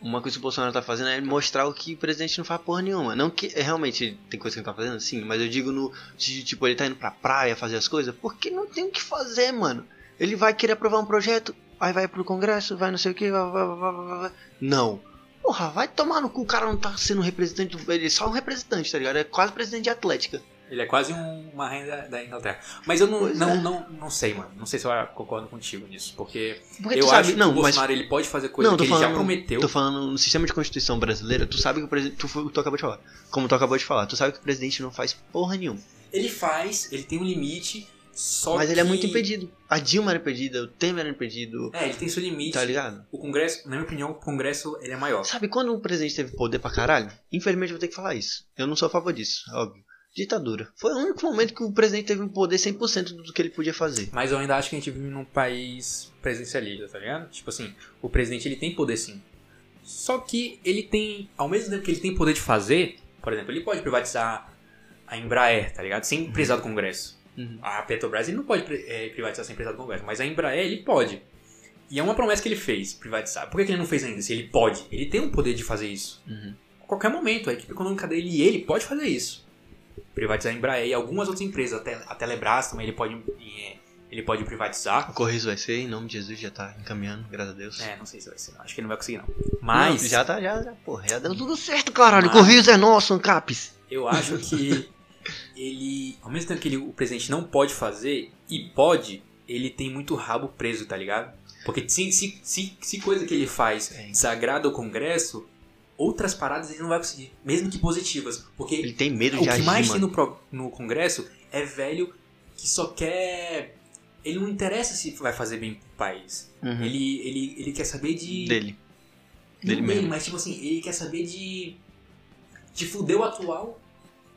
Uma coisa que o Bolsonaro tá fazendo é mostrar o que o presidente não faz porra nenhuma. Não que é, realmente tem coisa que ele tá fazendo, sim, mas eu digo no. tipo, ele tá indo pra praia fazer as coisas, porque não tem o que fazer, mano. Ele vai querer aprovar um projeto, aí vai pro Congresso, vai não sei o que, vai, vai, vai, vai. Não. Porra, vai tomar no cu, o cara não tá sendo representante, ele é só um representante, tá ligado? É quase presidente de Atlética. Ele é quase um- uma renda da Inglaterra. Mas eu não, não, é. não, não sei, mano. Não sei se eu concordo contigo nisso. Porque, Porque eu tu acho sabe, que não, o mas Bolsonaro ele pode fazer coisa Não, que tô ele já falando- prometeu. Tô falando no sistema de constituição brasileira, tu sabe que o presidente. Tu, tu acabou de falar. Como tu acabou de falar, tu sabe que o presidente não faz porra nenhuma. Ele faz, ele tem um limite, só Mas que... ele é muito impedido. A Dilma era impedida, o Temer era impedido. É, ele tem seu limite. Tá ligado? O Congresso, na minha opinião, o Congresso ele é maior. Sabe quando o presidente teve poder pra caralho? Infelizmente eu vou ter que falar isso. Eu não sou a favor disso, óbvio. Ditadura. Foi o único momento que o presidente teve um poder 100% do que ele podia fazer. Mas eu ainda acho que a gente vive num país presidencialista, tá ligado? Tipo assim, o presidente ele tem poder sim. Só que ele tem, ao mesmo tempo que ele tem poder de fazer, por exemplo, ele pode privatizar a Embraer, tá ligado? Sem precisar do Congresso. Uhum. A Petrobras ele não pode eh, privatizar sem precisar do Congresso, mas a Embraer ele pode. E é uma promessa que ele fez, privatizar. Por que, que ele não fez ainda? Se ele pode, ele tem o poder de fazer isso. Uhum. A qualquer momento, a equipe econômica dele e ele pode fazer isso. Privatizar a Embraer e algumas outras empresas, até a Telebrás também ele pode, eh, ele pode privatizar. O Correios vai ser, em nome de Jesus, já tá encaminhando, graças a Deus. É, não sei se vai ser. não. Acho que ele não vai conseguir, não. Mas Não, já tá, já, já, porra, já deu tudo certo, caralho. Mas- Correios é nosso, Ancapes. eu acho que ele, ao mesmo tempo que ele- o presidente não pode fazer, e pode, ele tem muito rabo preso, tá ligado? Porque se, se, se, se coisa que ele faz É. desagrada o Congresso, outras paradas ele não vai conseguir, mesmo que positivas. Porque Ele tem medo o de que agir, mais mano. tem no, no Congresso é velho que só quer. Ele não interessa se vai fazer bem pro país. Uhum. Ele, ele, ele quer saber de. Dele dele, mesmo. mas tipo assim, ele quer saber de. de fuder o atual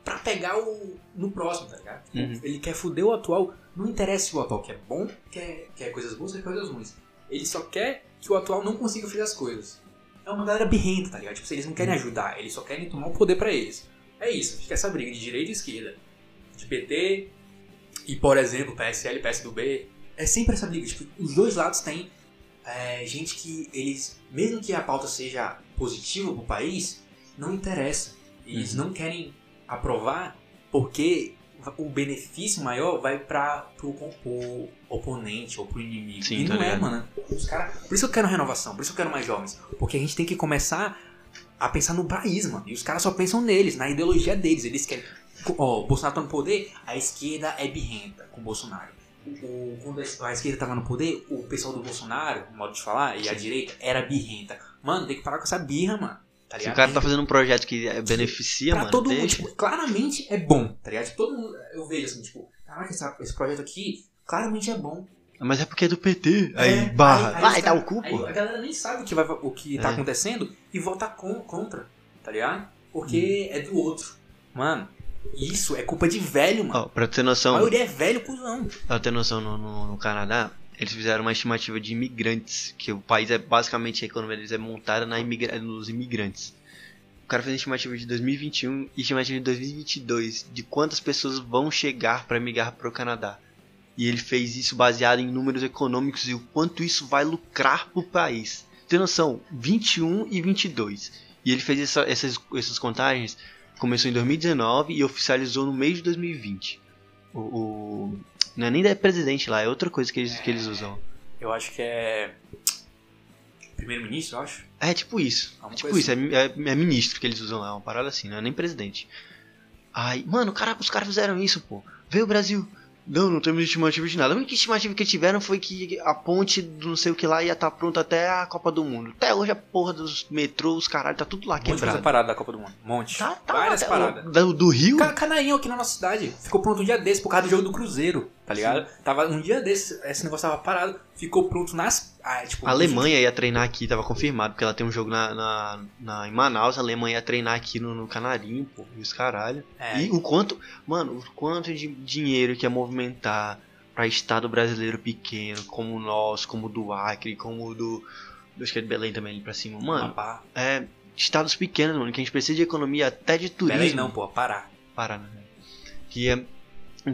pra pegar o. no próximo, tá ligado? Uhum. Ele quer fuder o atual, não interessa se o atual quer bom, quer, quer coisas boas ou quer coisas ruins. Ele só quer que o atual não consiga fazer as coisas. É uma galera birrenta, tá ligado? Tipo, eles não querem Uhum. ajudar, eles só querem tomar o poder pra eles. É isso, fica essa briga de direita e esquerda. De PT e, por exemplo, PSL e PSDB. É sempre essa briga. Tipo, os dois lados têm é, gente que eles, mesmo que a pauta seja positiva pro país, não interessa. Eles Uhum. não querem aprovar porque o benefício maior vai para pro, pro oponente ou pro inimigo. Sim, e tá não é, ligado. mano. Os cara, por isso eu quero renovação, por isso eu quero mais jovens. Porque a gente tem que começar a pensar no país, mano. E os caras só pensam neles, na ideologia deles. Eles querem. Ó, o Bolsonaro tá no poder, a esquerda é birrenta com o Bolsonaro. o, quando a esquerda tava no poder, o pessoal do Bolsonaro, modo de falar, e a direita era birrenta. Mano, tem que parar com essa birra, mano. Tá Se o cara tá fazendo um projeto que beneficia, pra mano, todo mundo, tipo, claramente é bom, tá ligado? Todo mundo, eu vejo assim, tipo, caraca, essa- esse projeto aqui claramente é bom. Mas é porque é do PT. Aí, É, barra. aí- aí Vai dar o cu, aí pô. A galera nem sabe o que, vai, o que tá É. acontecendo e vota com, contra, tá ligado? Porque Hum. é do outro. Mano, isso é culpa de velho, mano. Ó, pra ter A noção, maioria é velho, cuzão. pra ter noção no, no, no Canadá, eles fizeram uma estimativa de imigrantes, que o país é basicamente a economia deles é montada na imigra nos imigrantes. O cara fez a estimativa de 2021 e estimativa de 2022 de quantas pessoas vão chegar para migrar para o Canadá. E ele fez isso baseado em números econômicos e o quanto isso vai lucrar pro país. Tem noção? 21 e 22. E ele fez essa- essas, essas contagens, começou em 2019 e oficializou no mês de 2020. O, o- não é nem da presidente lá, é outra coisa que eles, que eles usam. Eu acho que é. Primeiro-ministro, eu acho. É tipo isso. É tipo coisa isso, é, mi- é- é ministro que eles usam lá, uma parada assim, não é nem presidente. Ai, mano, cara, os caras fizeram isso, pô. Veio o Brasil. Não, não temos estimativa de nada. A única estimativa que tiveram foi que a ponte do não sei o que lá ia estar pronta até a Copa do Mundo. Até hoje a porra dos metrôs, caralho, tá tudo lá Um monte quebrado. parada da Copa do Mundo. Um monte. Tá, tá, Várias paradas. Do, do Rio? Ca- Canarinho aqui na nossa cidade. Ficou pronto um dia desse por causa do jogo do Cruzeiro, tá ligado? Tava um dia desse, esse negócio tava parado. Ficou pronto nas. Ah, tipo, A Alemanha ia treinar aqui, tava confirmado, porque ela tem um jogo na, na, na- em Manaus, a Alemanha ia treinar aqui no, no Canarinho, pô, e os caralho. É, E o quanto, mano, o quanto de dinheiro que ia movimentar pra estado brasileiro pequeno, como o nosso, como o do Acre, como o do. Acho que é de Belém também ali pra cima. Mano, é. Estados pequenos, mano, que a gente precisa de economia até de turismo. Belém não, pô, Pará. Paraná. né? Que ia,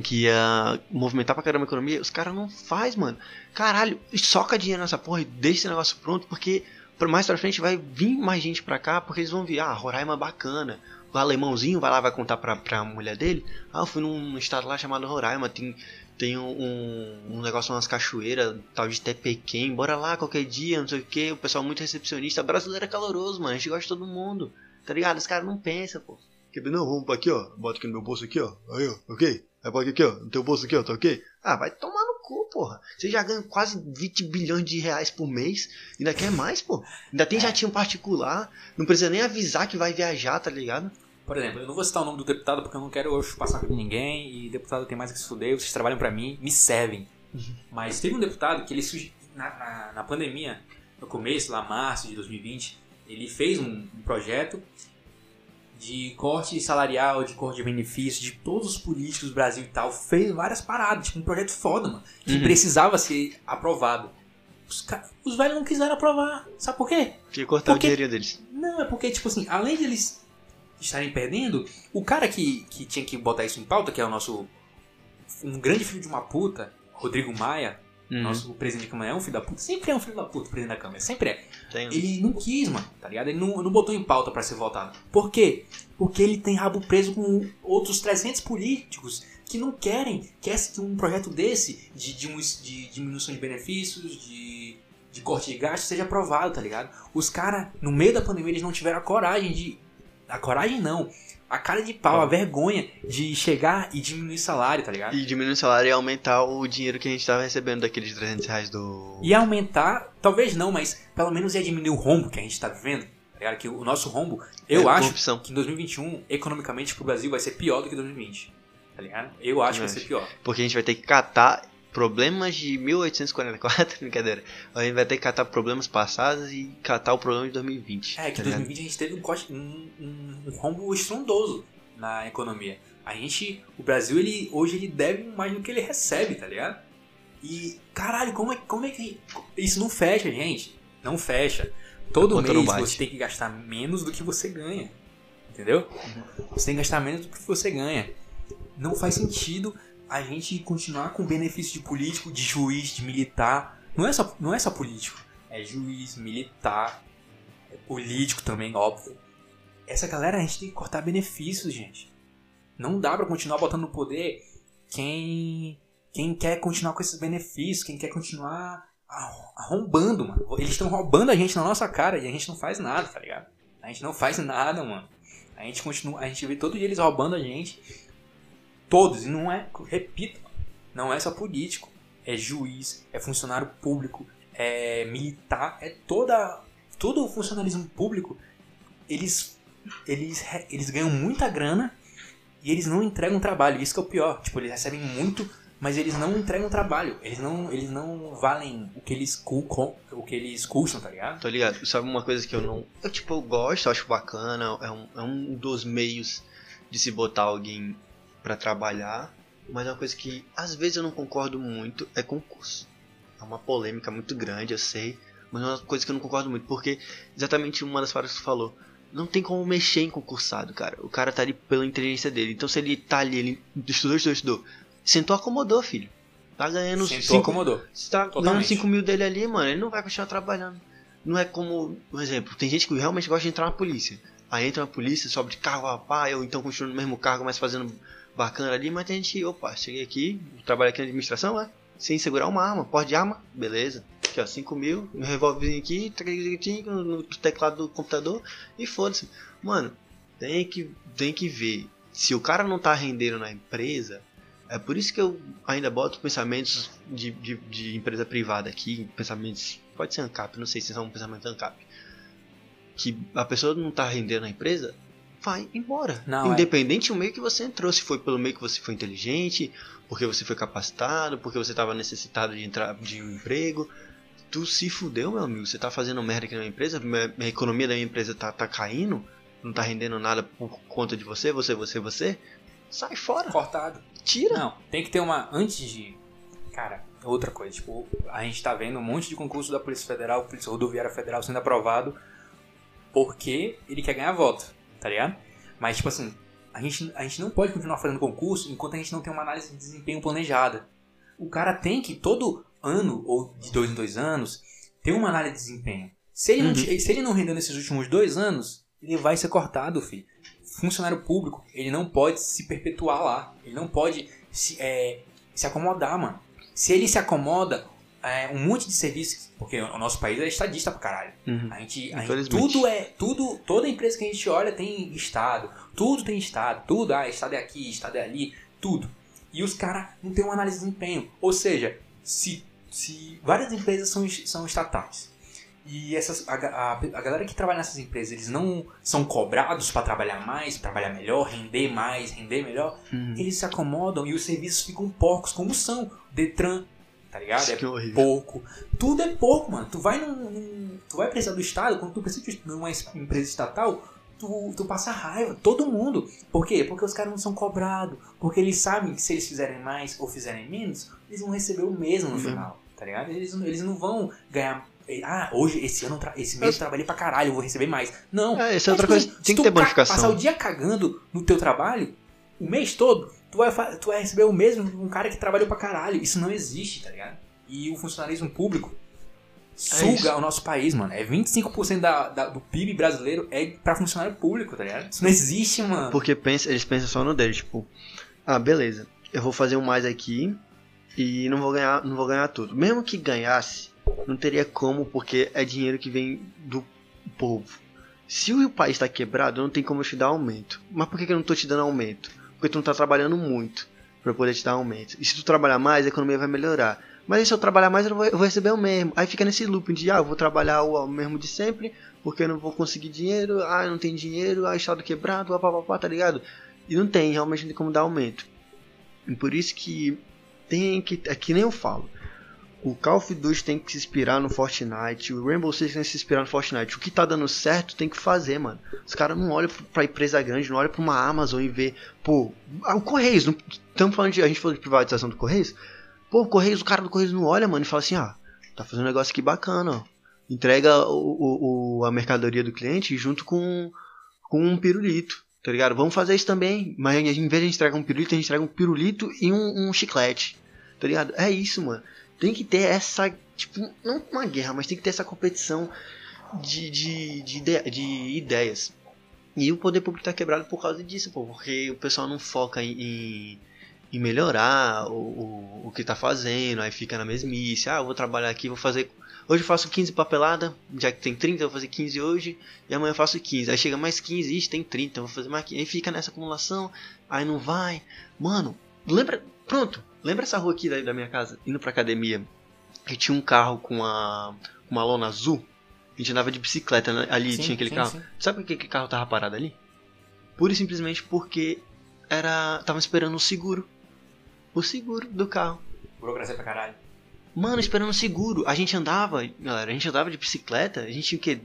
que ia movimentar pra caramba a economia, os caras não faz, mano. Caralho, soca dinheiro nessa porra e deixa esse negócio pronto, porque mais pra frente vai vir mais gente pra cá, porque eles vão ver, ah, Roraima é bacana. O alemãozinho vai lá, vai contar pra, pra mulher dele, ah, eu fui num estado lá chamado Roraima, tem, tem um, um, negócio, umas cachoeiras, tal de Tepequém, bora lá qualquer dia, não sei o que, o pessoal muito recepcionista, brasileiro é caloroso, mano, a gente gosta de todo mundo, tá ligado? Os caras não pensam, pô. Não, vamos pra aqui, ó. Bota aqui no meu bolso aqui, ó. Aí, ó. Ok? Aí bota aqui, ó. No teu bolso aqui, ó. Tá ok? Ah, vai tomar no cu, porra. Você já ganha quase 20 bilhões de reais por mês. Ainda quer mais, pô. Ainda tem jatinho particular. Não precisa nem avisar que vai viajar, tá ligado? Por exemplo, eu não vou citar o nome do deputado porque eu não quero saco de ninguém e deputado tem mais que se fuder, vocês trabalham pra mim, me servem. Mas teve um deputado que ele na, na, na pandemia, no começo, lá março de 2020, ele fez um, um projeto de corte salarial, de corte de benefícios de todos os políticos do Brasil e tal. Fez várias paradas, tipo um projeto foda, mano, que Uhum. precisava ser aprovado. Os, os velhos não quiseram aprovar. Sabe por quê? Tinha que cortar Porque- o dinheirinho deles. Não, é porque, tipo assim, além de eles estarem perdendo, o cara que, que tinha que botar isso em pauta, que é o nosso. Um grande filho de uma puta, Rodrigo Maia, Uhum. nosso presidente da Câmara, é um filho da puta. Sempre é um filho da puta o presidente da Câmara, sempre é. Tem- Ele não quis, mano, tá ligado? Ele não, não botou em pauta pra ser votado. Por quê? Porque ele tem rabo preso com outros 300 políticos que não querem que esse- que um projeto desse, de, dimu- de diminuição de benefícios, de, de corte de gastos, seja aprovado, tá ligado? Os caras, no meio da pandemia, eles não tiveram a coragem de. A coragem não. A cara de pau, a vergonha de chegar e diminuir salário, tá ligado? E diminuir o salário e aumentar o dinheiro que a gente tava recebendo daqueles 300 reais do. Ia aumentar, talvez não, mas pelo menos ia diminuir o rombo que a gente tá vivendo. Tá ligado? Que o nosso rombo, eu É, acho corrupção. que em 2021, economicamente pro Brasil, vai ser pior do que 2020. Tá ligado? Eu acho que vai ser pior. Porque a gente vai ter que catar problemas de 1844, brincadeira. A gente vai ter que catar problemas passados e catar o problema de 2020. É, que tá em ligado? 2020 a gente teve um, corte- um, um- um rombo estrondoso na economia. A gente, o Brasil, ele, hoje ele deve mais do que ele recebe, tá ligado? E, caralho, como é, como é que. Isso não fecha, gente. Não fecha. Todo mês você tem que gastar menos do que você ganha. Entendeu? Você tem que gastar menos do que você ganha. Não faz sentido a gente continuar com benefício de político, de juiz, de militar. Não é só, não é só político. É juiz, militar, é político também, óbvio. Essa galera a gente tem que cortar benefícios, gente. Não dá pra continuar botando no poder quem quem quer continuar com esses benefícios, quem quer continuar arro- arrombando, mano. Eles estão roubando a gente na nossa cara e a gente não faz nada, tá ligado? A gente não faz nada, mano. A gente continua, a gente vê todo dia eles roubando a gente. Todos, e não é, repito, não é só político. é juiz, é funcionário público, é militar, é toda todo o funcionalismo público, eles eles eles ganham muita grana e eles não entregam trabalho. Isso que é o pior. Tipo, eles recebem muito, mas eles não entregam trabalho. Eles não, eles não valem o que eles o que eles custam, tá ligado? Tô ligado. Sabe uma coisa que eu não, eu tipo, eu gosto, acho bacana, é um, é um dos meios de se botar alguém para trabalhar, mas é uma coisa que às vezes eu não concordo muito é concurso. É uma polêmica muito grande, eu sei, mas é uma coisa que eu não concordo muito, porque exatamente uma das palavras que você falou, não tem como mexer em concursado, cara. O cara tá ali pela inteligência dele. Então se ele tá ali, ele estudou, estudou, estudou. Sentou, acomodou, filho. Tá ganhando Sentou, cinco, acomodou. Você tá Totalmente. ganhando 5 mil dele ali, mano. Ele não vai continuar trabalhando. Não é como, por exemplo, tem gente que realmente gosta de entrar na polícia. Aí entra na polícia, sobe de carro, rapaz, ou então continua no mesmo cargo, mas fazendo bacana ali. Mas tem gente, opa, cheguei aqui, trabalho aqui na administração, é? Sem segurar uma arma, porte de arma, beleza aqui, ó, 5 mil, um revólverzinho aqui, no teclado do computador e foda-se. Mano, tem que, tem que ver. Se o cara não tá rendendo na empresa, é por isso que eu ainda boto pensamentos de, de, de empresa privada aqui, pensamentos, pode ser ANCAP, não sei se são pensamentos ANCAP. Que a pessoa não tá rendendo na empresa, vai embora. Não, é. Independente é. do meio que você entrou, se foi pelo meio que você foi inteligente, porque você foi capacitado, porque você estava necessitado de entrar de um emprego, tu se fudeu, meu amigo. Você tá fazendo merda aqui na minha empresa, a economia da minha empresa tá, tá caindo, não tá rendendo nada por conta de você, você, você, você. Sai fora. Cortado. Tira. Não, tem que ter uma. Antes de. Cara, outra coisa. Tipo, a gente tá vendo um monte de concurso da Polícia Federal, Polícia Rodoviária Federal sendo aprovado porque ele quer ganhar voto, tá ligado? Mas, tipo assim, a gente, a gente não pode continuar fazendo concurso enquanto a gente não tem uma análise de desempenho planejada. O cara tem que, todo ano ou de dois em dois anos, ter uma análise de desempenho. Se ele, uhum. não, se ele não rendeu nesses últimos dois anos, ele vai ser cortado, filho. Funcionário público, ele não pode se perpetuar lá. Ele não pode se, é, se acomodar, mano. Se ele se acomoda, é, um monte de serviços, porque o nosso país é estadista pra caralho. Uhum. A gente, a gente, tudo é, tudo, toda empresa que a gente olha tem estado, tudo tem estado, tudo, ah, estado é aqui, estado é ali, tudo. E os caras não tem uma análise de desempenho. Ou seja, se se várias empresas são, são estatais e essas, a, a, a, galera que trabalha nessas empresas eles não são cobrados para trabalhar mais, trabalhar melhor, render mais, render melhor, uhum. eles se acomodam e os serviços ficam porcos, como são. Detran, tá ligado? Isso é pouco. Tudo é pouco, mano. Tu vai num, num, Tu vai precisar do Estado, quando tu precisa numa empresa estatal, tu, tu passa raiva, todo mundo. Por quê? Porque os caras não são cobrados. Porque eles sabem que se eles fizerem mais ou fizerem menos, eles vão receber o mesmo no uhum. final tá ligado? Eles, eles não vão ganhar. Ah, hoje, esse ano, esse mês eu trabalhei pra caralho, eu vou receber mais. Não. É, essa é outra coisa. Tem que ter bonificação. passar o dia cagando no teu trabalho, o mês todo, tu vai, tu vai receber o mesmo um cara que trabalhou pra caralho. Isso não existe, tá ligado? E o funcionalismo público suga é o nosso país, mano. É 25% da, da, do PIB brasileiro é pra funcionário público, tá ligado? Isso não existe, mano. Porque pensa, eles pensam só no deles, tipo, ah, beleza, eu vou fazer um mais aqui, e não vou ganhar, não vou ganhar tudo. Mesmo que ganhasse, não teria como, porque é dinheiro que vem do povo. Se o país está quebrado, não tem como eu te dar aumento. Mas por que, que eu não estou te dando aumento? Porque tu não está trabalhando muito para poder te dar aumento. E se tu trabalhar mais, a economia vai melhorar. Mas se eu trabalhar mais, eu vou, receber o mesmo. Aí fica nesse loop de, ah, eu vou trabalhar o mesmo de sempre, porque eu não vou conseguir dinheiro, ah, eu não tenho dinheiro, ah, estado quebrado, ah, papapá, tá ligado? E não tem, realmente não tem como dar aumento. E por isso que tem que. É que nem eu falo. O Call of Duty tem que se inspirar no Fortnite, o Rainbow Six tem que se inspirar no Fortnite. O que tá dando certo tem que fazer, mano. Os caras não olham pra empresa grande, não olham pra uma Amazon e vê, pô, ah, o Correios, estamos falando de. A gente falou de privatização do Correios. Pô, o Correios, o cara do Correios não olha, mano, e fala assim, ah, tá fazendo um negócio aqui bacana, ó. Entrega o, o, a mercadoria do cliente junto com, com um pirulito tá ligado? Vamos fazer isso também, mas em vez de a gente entregar um pirulito, a gente entrega um pirulito e um, um chiclete, tá ligado? É isso, mano. Tem que ter essa, tipo, não uma guerra, mas tem que ter essa competição de, de, de, ide de ideias. E o poder público tá quebrado por causa disso, pô, porque o pessoal não foca em, em melhorar o, o, o que tá fazendo, aí fica na mesmice, ah, eu vou trabalhar aqui, vou fazer Hoje eu faço 15 papelada, já que tem 30, eu vou fazer 15 hoje, e amanhã eu faço 15. Aí chega mais 15, ixi, tem 30, eu vou fazer mais 15. Aí fica nessa acumulação, aí não vai. Mano, lembra. Pronto, Lembra essa rua aqui da, da minha casa, indo pra academia? Que tinha um carro com uma, uma lona azul? A gente andava de bicicleta né? ali, Sim, tinha aquele sim, carro. sim. Sabe por que aquele carro tava parado ali? Pura e simplesmente porque era. Tava esperando o seguro. O seguro do carro. Burocracia pra caralho. Mano, esperando o seguro. A gente andava, galera, a gente andava de bicicleta. A gente tinha o quê?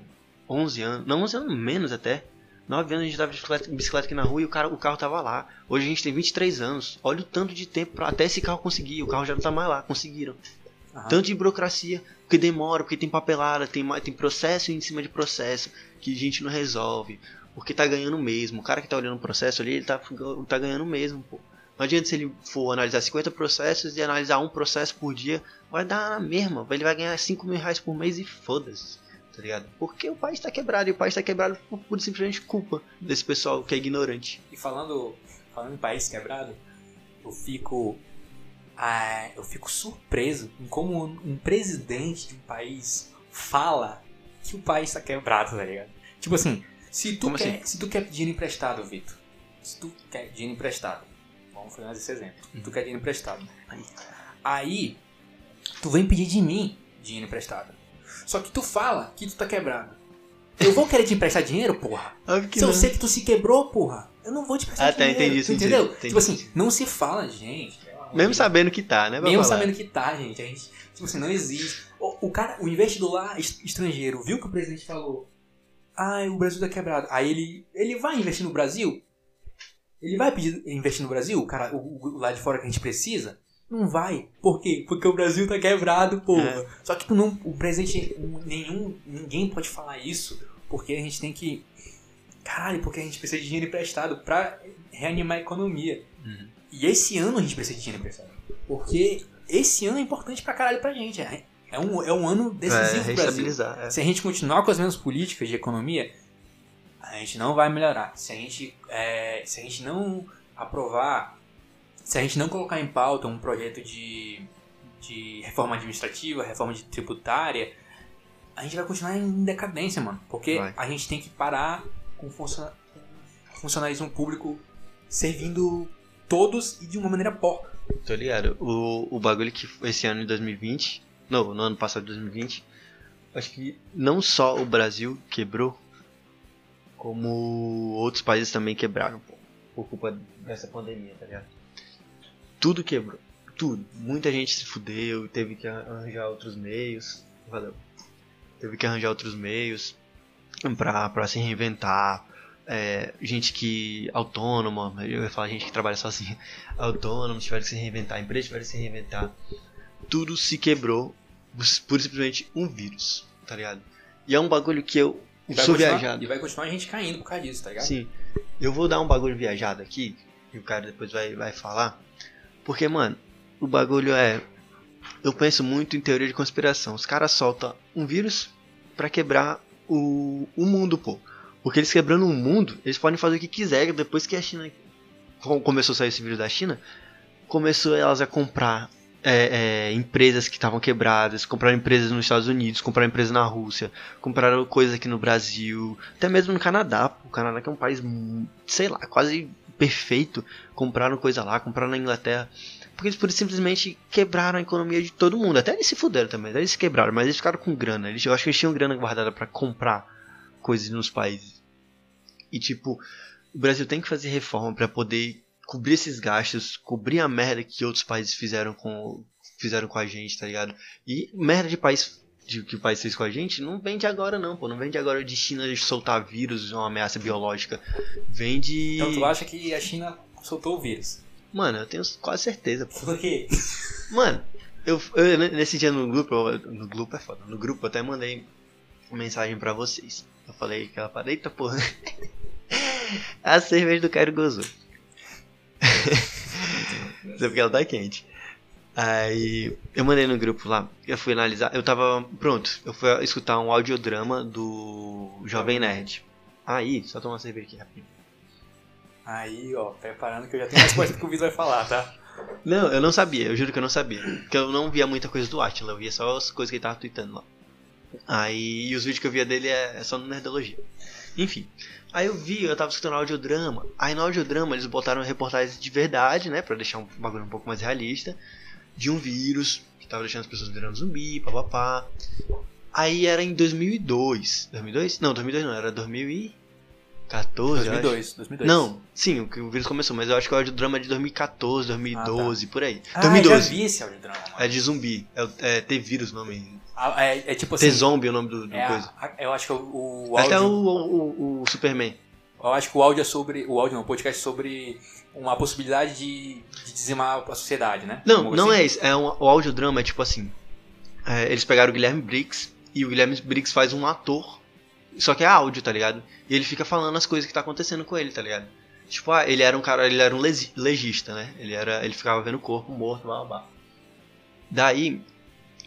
11 anos. Não, 11 anos menos até. 9 anos a gente andava de bicicleta, bicicleta aqui na rua e o, cara, o carro tava lá. Hoje a gente tem 23 anos. Olha o tanto de tempo pra até esse carro conseguir. O carro já não tá mais lá. Conseguiram. Aham. Tanto de burocracia, porque demora, porque tem papelada, tem, tem processo em cima de processo que a gente não resolve. Porque tá ganhando mesmo. O cara que tá olhando o processo ali, ele tá, tá ganhando mesmo, pô. Não adianta se ele for analisar 50 processos e analisar um processo por dia, vai dar na mesma. Ele vai ganhar 5 mil reais por mês e foda-se. Tá ligado? Porque o país tá quebrado e o país tá quebrado por, por simplesmente culpa desse pessoal que é ignorante. E falando, falando em país quebrado, eu fico. ah, eu fico surpreso em como um presidente de um país fala que o país tá quebrado, tá ligado? Tipo assim, se tu, Como quer, assim? se tu quer dinheiro emprestado, Vitor. Se tu quer dinheiro emprestado. Vamos fazer esse exemplo. Uhum. Tu quer dinheiro emprestado. Aí, tu vem pedir de mim dinheiro emprestado. Só que tu fala que tu tá quebrado. Eu vou querer te emprestar dinheiro, porra? Óbvio que Se eu não. sei que tu se quebrou, porra, eu não vou te prestar Ah, tá, dinheiro. entendi, tu entendi, entendeu? entendi. tipo assim, não se fala, gente. Mesmo sabendo que tá, né? Pra Mesmo falar. sabendo que tá, gente. A gente, tipo assim, não existe. O, o cara, o investidor lá, est- estrangeiro, viu que o presidente falou. Ah, o Brasil tá quebrado. Aí ele, ele vai investir no Brasil? Ele vai pedir investir no Brasil? O cara, o, o lá de fora que a gente precisa? Não vai. Por quê? Porque o Brasil tá quebrado, porra. É. Só que não, o presidente, nenhum, ninguém pode falar isso, porque a gente tem que. Caralho, porque a gente precisa de dinheiro emprestado pra reanimar a economia. Uhum. E esse ano a gente precisa de dinheiro emprestado. Porque esse ano é importante pra caralho pra gente. É, é um, é um ano É, decisivo pro Brasil. é. Se a gente continuar com as mesmas políticas de economia, a gente não vai melhorar. Se a gente, é, se a gente não aprovar, se a gente não colocar em pauta um projeto de, de reforma administrativa, reforma de tributária, a gente vai continuar em decadência, mano. Porque Vai. a gente tem que parar com o funciona- funcionalismo público servindo todos e de uma maneira porca. Tô ligado. O, o bagulho que esse ano em 2020, não, no ano passado 2020, acho que não só o Brasil quebrou, como outros países também quebraram, pô, por culpa dessa pandemia, tá ligado? Tudo quebrou, tudo. Muita gente se fudeu, teve que arranjar outros meios, valeu. Teve que arranjar outros meios pra, pra se reinventar. É, gente que autônoma, eu ia falar gente que trabalha sozinha, autônomos tiveram que se reinventar, empresas tiveram que se reinventar. Tudo se quebrou por simplesmente um vírus, tá ligado? E é um bagulho que eu E sou viajado. E vai continuar a gente caindo por causa disso, tá ligado? Sim. Eu vou dar um bagulho viajado aqui, e o cara depois vai, vai falar. Porque, mano, o bagulho é. Eu penso muito em teoria de conspiração. Os caras soltam um vírus pra quebrar o, o mundo, pô. Porque eles quebrando o mundo, eles podem fazer o que quiserem. Depois que a China com- começou a sair esse vírus da China, começou elas a comprar é, é, empresas que estavam quebradas, compraram empresas nos Estados Unidos, compraram empresas na Rússia, compraram coisas aqui no Brasil, até mesmo no Canadá. O Canadá que é um país, hum, sei lá, quase perfeito. Compraram coisa lá, compraram na Inglaterra. Porque eles simplesmente quebraram a economia de todo mundo. Até eles se fuderam também, até eles se quebraram, mas eles ficaram com grana. Eles, eu acho que eles tinham grana guardada pra comprar coisas nos países. E tipo, o Brasil tem que fazer reforma pra poder cobrir esses gastos, cobrir a merda que outros países fizeram com fizeram com a gente, tá ligado? E merda de país de, que o país fez com a gente não vem de agora não, pô, não vem de agora de China soltar vírus, uma ameaça biológica. Vem de Então tu acha que a China soltou o vírus? Mano, eu tenho quase certeza, pô. Por quê? Mano, eu, eu- nesse dia no grupo, eu- no grupo é foda, no grupo eu até mandei uma mensagem pra vocês. Eu falei que ela falou, eita porra. a cerveja do Cairo gozou. Só porque ela tá quente. Aí eu mandei no grupo lá, eu fui analisar, eu tava pronto, eu fui escutar um audiodrama do Jovem Nerd. Aí, só tomar uma cerveja aqui rapidinho. Aí, ó, preparando que eu já tenho a resposta que o Vitor vai falar, tá? Não, eu não sabia, eu juro que eu não sabia. Porque eu não via muita coisa do Atila, eu via só as coisas que ele tava tweetando lá. Aí e os vídeos que eu via dele é, é só no Nerdologia. Enfim. Aí eu vi, eu tava escutando audiodrama. Aí no audiodrama eles botaram reportagens de verdade, né? Pra deixar um bagulho um pouco mais realista. De um vírus que tava deixando as pessoas virando zumbi, papapá. Aí era em 2002. 2002? Não, 2002 não, era 2014. 2002, 2002. Não, sim, o, que o vírus começou, mas eu acho que o audiodrama é de 2014, 2012, por aí. Ah, 2012. eu já vi esse audiodrama, mano. É de zumbi. É, é T-Vírus o nome. Ah, É, é tipo assim... T-Zombie é o nome do, do é coisa. a- eu acho que o, o Até áudio... o, o, o Superman. Eu acho que o áudio é sobre... O áudio não, o podcast é sobre uma possibilidade de, de dizimar a sociedade, né? Não, não assim. é isso. É um, o audiodrama é tipo assim. é, eles pegaram o Guilherme Briggs e o Guilherme Briggs faz um ator. Só que é áudio, tá ligado? E ele fica falando as coisas que tá acontecendo com ele, tá ligado? Tipo, ah, ele era um cara, ele era um legista, né? Ele era, ele ficava vendo o corpo morto, blá blá blá. Daí,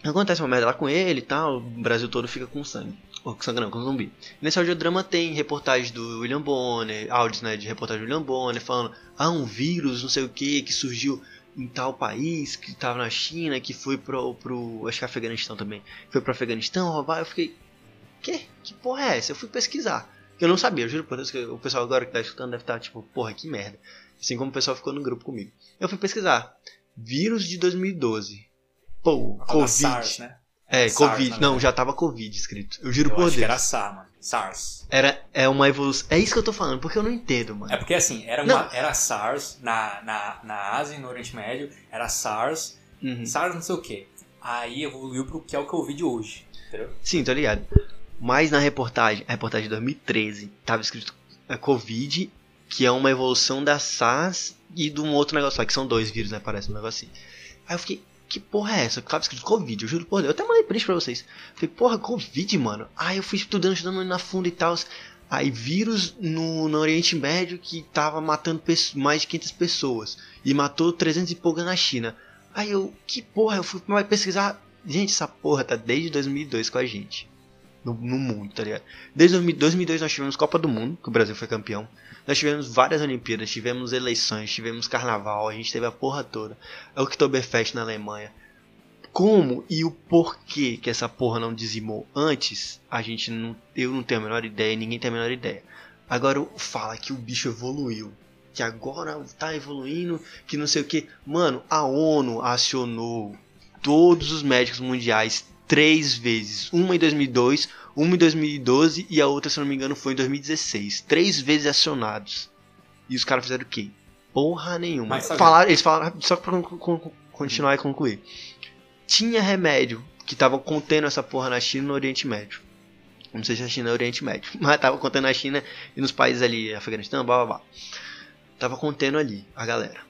acontece uma merda lá com ele e tal, o Brasil todo fica com sangue. Ou com zumbi. Nesse audiodrama tem reportagens do William Bonner, áudios né, de reportagem do William Bonner, falando, ah, um vírus, não sei o que, que surgiu em tal país, que tava na China, que foi pro, pro acho que Afeganistão também, foi pro Afeganistão roubar, eu fiquei, que? Que porra é essa? Eu fui pesquisar. Eu não sabia, eu juro por Deus que o pessoal agora que tá escutando deve estar tipo, porra, que merda. Assim como o pessoal ficou no grupo comigo. Eu fui pesquisar. Vírus de 2012. Pô, Covid. SARS, né? É, SARS, Covid. não, já tava Covid escrito. Eu juro Eu por acho Deus. que era SARS, mano. SARS. Era, é uma evolução. É isso que eu tô falando, porque eu não entendo, mano. É porque assim, era, uma, era SARS na, na, na Ásia e no Oriente Médio, era SARS, Uhum. SARS não sei o que. Aí evoluiu pro que é o Covid hoje, entendeu? Sim, tô ligado. Mas na reportagem, a reportagem de 2013, tava escrito é, Covid, que é uma evolução da SARS e de um outro negócio lá, que são dois vírus, né? Parece um negócio assim. Aí eu fiquei, que porra é essa? Tava escrito Covid, eu juro por Deus. Eu até mandei print pra vocês. Falei, porra, Covid, mano. Aí eu fui estudando, estudando na fundo e tal. Aí vírus no, no Oriente Médio que tava matando mais de 500 pessoas. E matou 300 e poucas na China. Aí eu, que porra, eu fui pesquisar. Gente, essa porra tá desde 2002 com a gente. No, no mundo, tá ligado? Desde 2000 2002 nós tivemos Copa do Mundo, que o Brasil foi campeão. Nós tivemos várias Olimpíadas, tivemos eleições, tivemos carnaval, a gente teve a porra toda. Oktoberfest na Alemanha. Como e o porquê que essa porra não dizimou antes, a gente não. Eu não tenho a menor ideia, ninguém tem a menor ideia. Agora fala que o bicho evoluiu. Que agora tá evoluindo, que não sei o que. Mano, a ONU acionou todos os médicos mundiais três vezes. Uma em 2002, uma em 2012 e a outra, se não me engano, foi em 2016. Três vezes acionados. E os caras fizeram o quê? Porra nenhuma. Falaram, eles falaram, só pra con- con- continuar e concluir. Tinha remédio que tava contendo essa porra na China e no Oriente Médio. Não sei se a China é Oriente Médio, mas tava contendo na China e nos países ali, Afeganistão, blá blá blá. Tava contendo ali a galera.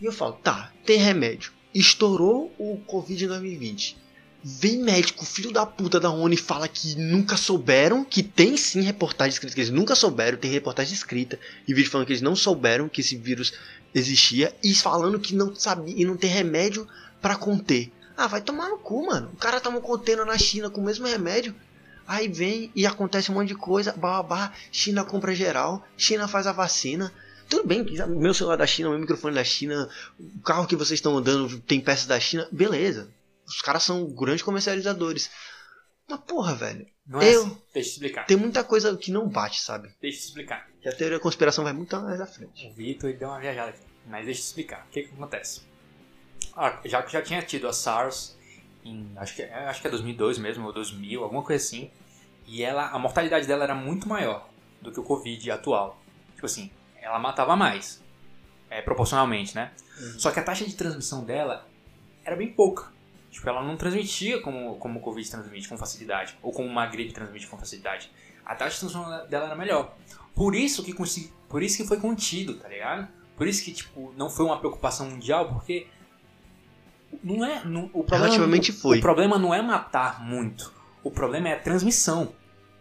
E eu falo, tá, tem remédio. Estourou o Covid em 2020. Vem médico, filho da puta da ONU e fala que nunca souberam, que tem sim reportagem escrita que eles nunca souberam, tem reportagem escrita e vídeo falando que eles não souberam que esse vírus existia e falando que não sabia e não tem remédio pra conter. Ah, vai tomar no cu, mano. O cara tava contendo na China com o mesmo remédio. Aí vem e acontece um monte de coisa, babá, China compra geral, China faz a vacina. Tudo bem, meu celular da China, meu microfone da China, o carro que vocês estão andando tem peças da China, beleza. Os caras são grandes comercializadores. Mas porra, velho, Não é Eu- assim. Deixa eu te explicar. tem muita coisa que não bate, sabe? Deixa eu te explicar. Que a teoria da conspiração vai muito mais à frente. O Vitor deu uma viajada aqui. Mas deixa eu te explicar. O que, que acontece? Ah, já que já tinha tido a SARS em. Acho que, é- acho que é 2002 mesmo, ou 2000, alguma coisa assim. E ela, a mortalidade dela era muito maior do que o Covid atual. Tipo assim, ela matava mais. É, proporcionalmente, né? Uhum. Só que a taxa de transmissão dela era bem pouca. Tipo, ela não transmitia como, como o Covid transmite com facilidade. Ou como uma gripe transmite com facilidade. A taxa de transmissão dela era melhor. Por isso que consegui, por isso que foi contido, tá ligado? Por isso que tipo não foi uma preocupação mundial, porque não é, não, o problema Relativamente foi. O problema não é matar muito. O problema é a transmissão,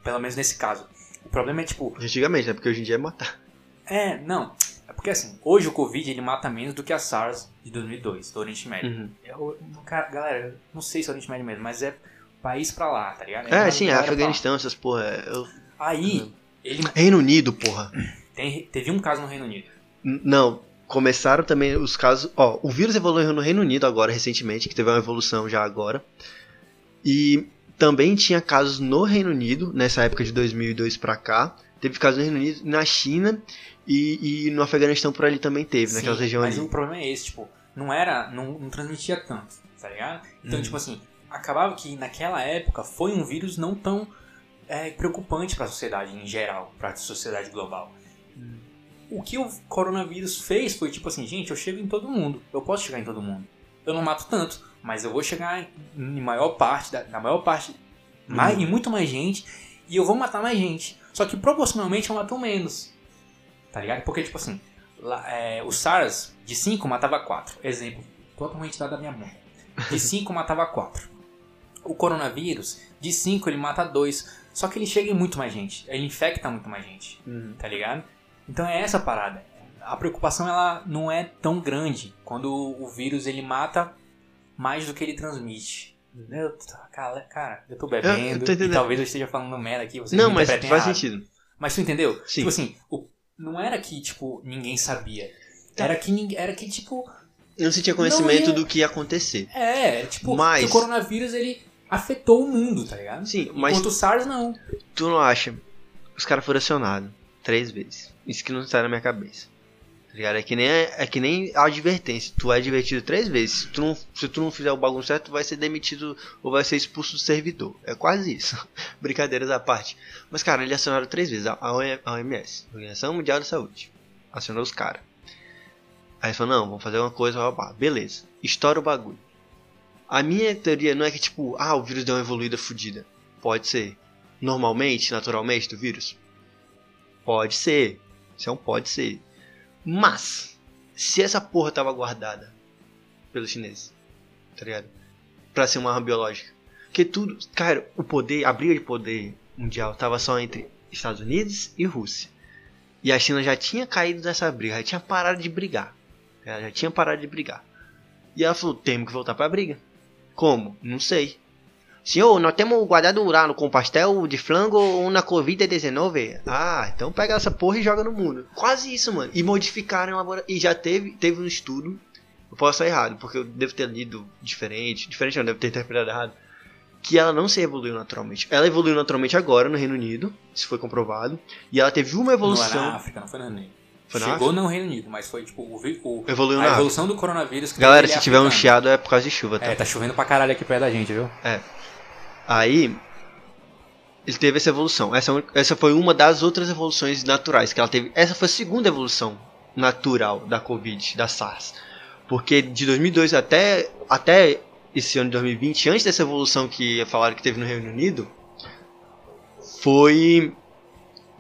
pelo menos nesse caso. O problema é tipo, Antigamente, né? Porque hoje em dia é matar. é, não, é porque assim, hoje o Covid ele mata menos do que a SARS de 2002, do Oriente Médio. Uhum. Eu, cara, galera, não sei se é Oriente Médio mesmo, mas é país pra lá, tá ligado? É, sim, é pra lá. Afeganistão, essas porra. é- eu- Aí, ele Reino Unido, porra. tem, teve um caso no Reino Unido. N- Não, começaram também os casos. Ó, o vírus evoluiu no Reino Unido agora, recentemente, que teve uma evolução já agora. E também tinha casos no Reino Unido, nessa época de 2002 pra cá. Teve casos no Reino Unido, na China e, e no Afeganistão por ali também teve, Sim, naquela região mas ali. o problema é esse, tipo, não era, não, não transmitia tanto, tá ligado? Então, Uhum. tipo assim, acabava que naquela época foi um vírus não tão é, preocupante pra sociedade em geral, pra sociedade global. O que o coronavírus fez foi tipo assim, gente, eu chego em todo mundo, eu posso chegar em todo mundo. Eu não mato tanto, mas eu vou chegar em maior parte, da, na maior parte, mais, em muito mais gente, e eu vou matar mais gente. Só que proporcionalmente eu mato menos. Tá ligado? Porque, tipo assim, lá, é, o SARS de 5 matava 4. Exemplo, totalmente dado da minha mão. De 5 matava 4. O coronavírus, de 5 ele mata 2. Só que ele chega em muito mais gente. Ele infecta muito mais gente. Uhum. Tá ligado? Então é essa a parada. A preocupação ela não é tão grande quando o vírus ele mata mais do que ele transmite. Eu, cara, cara, eu tô bebendo Eu- eu tô talvez eu esteja falando merda aqui. Vocês Não, mas faz errado. sentido. Mas tu entendeu? Sim. Tipo assim, o- não era que, tipo, ninguém sabia. Era que, ninguém- era que tipo, Eu não sentia conhecimento ia- do que ia acontecer. é, tipo, Mas- o coronavírus, ele afetou o mundo, tá ligado? Sim, mas Enquanto o SARS, não. tu não acha? Os caras foram acionados três vezes. Isso que não sai na minha cabeça. Tá ligado? É que nem, é que nem a advertência. Tu é advertido três vezes. Se tu, não, se tu não fizer o bagulho certo, tu vai ser demitido ou vai ser expulso do servidor. É quase isso. Brincadeiras à parte. Mas, cara, eles acionaram três vezes a a OMS, Organização Mundial da Saúde. Acionou os caras. Aí eles falaram, não, vamos fazer uma coisa, beleza. Estoura o bagulho. A minha teoria não é que, tipo, ah, o vírus deu uma evoluída fodida. Pode ser. Normalmente, naturalmente, do vírus? Pode ser. Isso é um pode ser. Mas, se essa porra tava guardada pelos chineses, tá ligado? Pra ser uma arma biológica. Porque tudo, cara, o poder, a briga de poder mundial tava só entre Estados Unidos e Rússia. E a China já tinha caído nessa briga, já tinha parado de brigar. Ela já tinha parado de brigar. E ela falou: temos que voltar pra briga. Como? Não sei. Senhor, nós temos guardado lá no com pastel de flango ou na Covid-19. Ah, então pega essa porra e joga no mundo. Quase isso, mano. E modificaram laboratório. E já teve, teve um estudo. Eu posso estar errado, porque eu devo ter lido diferente. Diferente não, devo ter interpretado errado. Que ela não se evoluiu naturalmente. Ela evoluiu naturalmente agora no Reino Unido. Isso foi comprovado. E ela teve uma Não é evolução. na África, não foi no Reino Unido. Foi Chegou no Reino Unido, mas foi tipo o, o- Evoluiu a evolução do coronavírus. que Galera, é se tiver um chiado é por causa de chuva, tá? É, tá chovendo pra caralho aqui perto da gente, viu? Aí ele teve essa evolução. Essa, essa foi uma das outras evoluções naturais que ela teve. Essa foi a segunda evolução natural da Covid, da SARS. Porque de 2002 até, até esse ano de 2020, antes dessa evolução que falaram que teve no Reino Unido, foi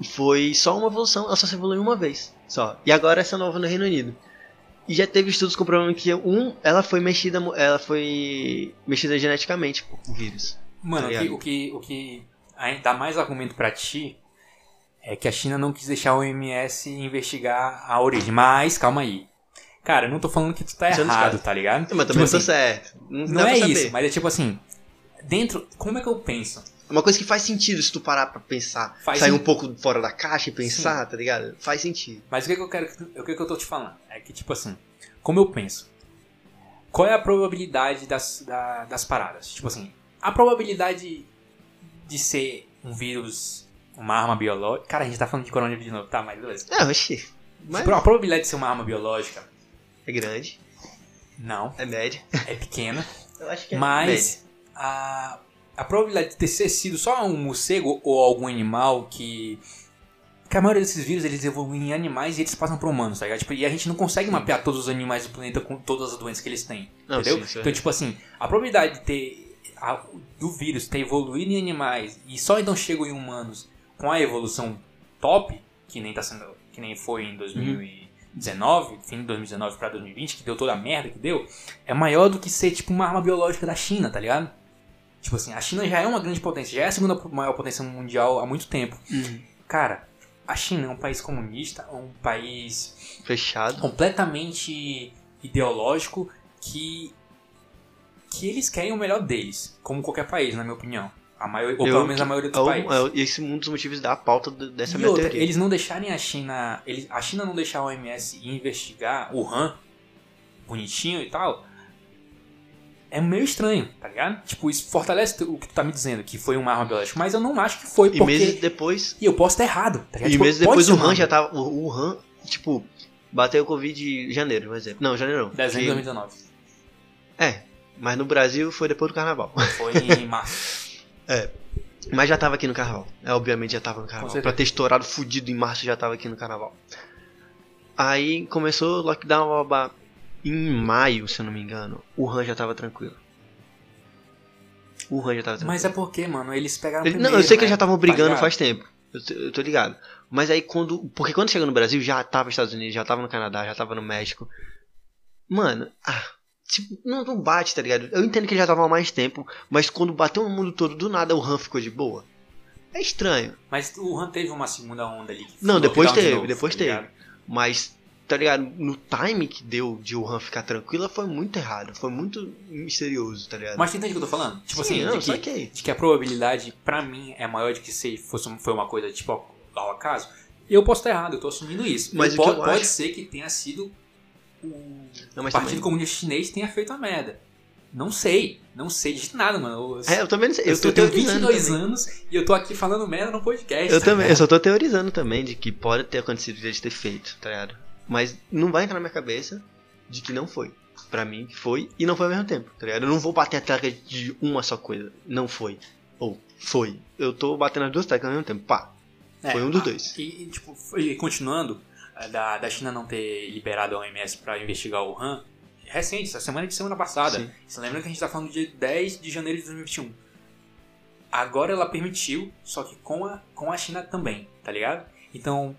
foi só uma evolução, ela só se evoluiu uma vez, só. E agora essa nova no Reino Unido. E já teve estudos comprovando que um, ela foi mexida, ela foi mexida geneticamente, o vírus. Mano, Tá o que, o que, o ainda dá mais argumento pra ti é que a China não quis deixar a OMS investigar a origem. Mas, calma aí. Cara, eu não tô falando que tu tá errado, tá ligado? Mas Tipo também não tô assim, certo. Não, Não é isso, mas é tipo assim, dentro, como é que eu penso? É uma coisa que faz sentido se tu parar pra pensar. Faz sair um pouco fora da caixa e pensar, tá ligado? Faz sentido. Mas o que, que eu quero, o que, que eu tô te falando? É que, tipo assim, como eu penso? Qual é a probabilidade das, da- das paradas? Tipo assim, a probabilidade de ser um vírus, uma arma biológica. Cara, a gente tá falando de coronavírus de novo, tá? Mas beleza. É, oxi. Mas A probabilidade de ser uma arma biológica, é grande, não, é média. é pequena. Eu acho que Mas a, a probabilidade de ter sido só um morcego ou algum animal que. Que a maioria desses vírus eles evoluem em animais e eles passam para humanos, tá ligado? Tipo, e a gente não consegue mapear todos os animais do planeta com todas as doenças que eles têm. Não, entendeu? sim, é então, tipo assim, a probabilidade de ter. A- do vírus ter evoluído em animais e só então chegou em humanos com a evolução top, que nem tá sendo. que nem foi em 2019, fim de 2019 para 2020, que deu toda a merda que deu, é maior do que ser tipo uma arma biológica da China, tá ligado? Tipo assim, a China já é uma grande potência, já é a segunda maior potência mundial há muito tempo. Uhum. Cara, a China é um país comunista, é um país Fechado. completamente ideológico que que eles querem o melhor deles, como qualquer país, na minha opinião. A maioria, ou Eu- pelo menos a maioria dos É países. é o- esse é um dos motivos da pauta dessa E minha outra, eles não deixarem a China. Eles, a China não deixar a OMS investigar o Han bonitinho e tal. é meio estranho, tá ligado? Tipo, isso fortalece o que tu tá me dizendo, que foi uma arma biológica, mas eu não acho que foi, E porque... meses depois. E eu posso estar errado, tá ligado? E Tipo, meses depois o Han já tava. O, o Han, tipo, bateu o Covid em janeiro, por exemplo. Não, janeiro não. Dezembro de Que- 2019. É, mas no Brasil foi depois do carnaval. Foi em março. Mas já tava aqui no carnaval. É, obviamente já tava no carnaval. Pra ter estourado fudido em março já tava aqui no carnaval. Aí começou o lockdown, blá. Em maio, se eu não me engano, o Han já tava tranquilo. O Han já tava tranquilo. Mas é porque, mano, eles pegaram Ele- primeiro, não, eu sei que né? eles já estavam Tá brigando faz tempo. Eu, tô- eu tô ligado. Mas aí quando. Porque quando chegou no Brasil já tava nos Estados Unidos, já tava no Canadá, já tava no México. Mano, ah. Tipo, não, não bate, tá ligado? Eu entendo que ele já tava há mais tempo, mas quando bateu no mundo todo, do nada o Han ficou de boa. É estranho. Mas o Han teve uma segunda onda ali. que Não, depois lockdown de teve, novo, depois tá teve. Mas, tá ligado? No time que deu de o Han ficar tranquila foi muito errado. Foi muito misterioso, tá ligado? Mas tu entende o que eu tô falando? Tipo Sim, assim, não, de, que, de que a probabilidade, pra mim, é maior de que se fosse, foi uma coisa tipo ao, acaso. Eu posso estar errado, eu tô assumindo isso. Mas po- pode acho- ser que tenha sido o Não, Partido também- Comunista Chinês tenha feito a merda. Não sei. Não sei de nada, mano. Eu, É, eu também não sei. Eu, eu, tô tenho teorizando 22 também. anos e eu tô aqui falando merda no podcast. Eu tá também, eu ligado? só tô teorizando também de que pode ter acontecido de ter feito, tá ligado? Mas não vai entrar na minha cabeça de que não foi. Pra mim, foi e não foi ao mesmo tempo, tá ligado? Eu não vou bater a tecla de uma só coisa. Não foi. Ou foi. Eu tô batendo as duas teclas ao mesmo tempo. Pá. Foi um dos ah, dois. E, tipo, e continuando, da, da China não ter liberado a OMS pra investigar o Han, recente, essa semana de semana passada. Sim. Você lembra que a gente tá falando do dia 10 de janeiro de 2021. Agora ela permitiu, só que com a, com a China também, tá ligado? Então,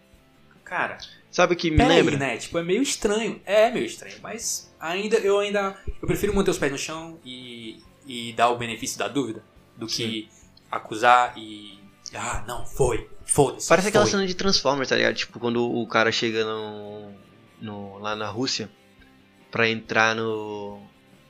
cara, Sabe o que me lembra? né? Tipo, é meio estranho. É meio estranho, mas ainda, eu ainda, eu prefiro manter os pés no chão e, e dar o benefício da dúvida do que acusar e, ah, não, foi, foda-se. Parece aquela foi. cena de Transformers, tá ligado? Tipo, quando o cara chega no, no- lá na Rússia pra entrar no.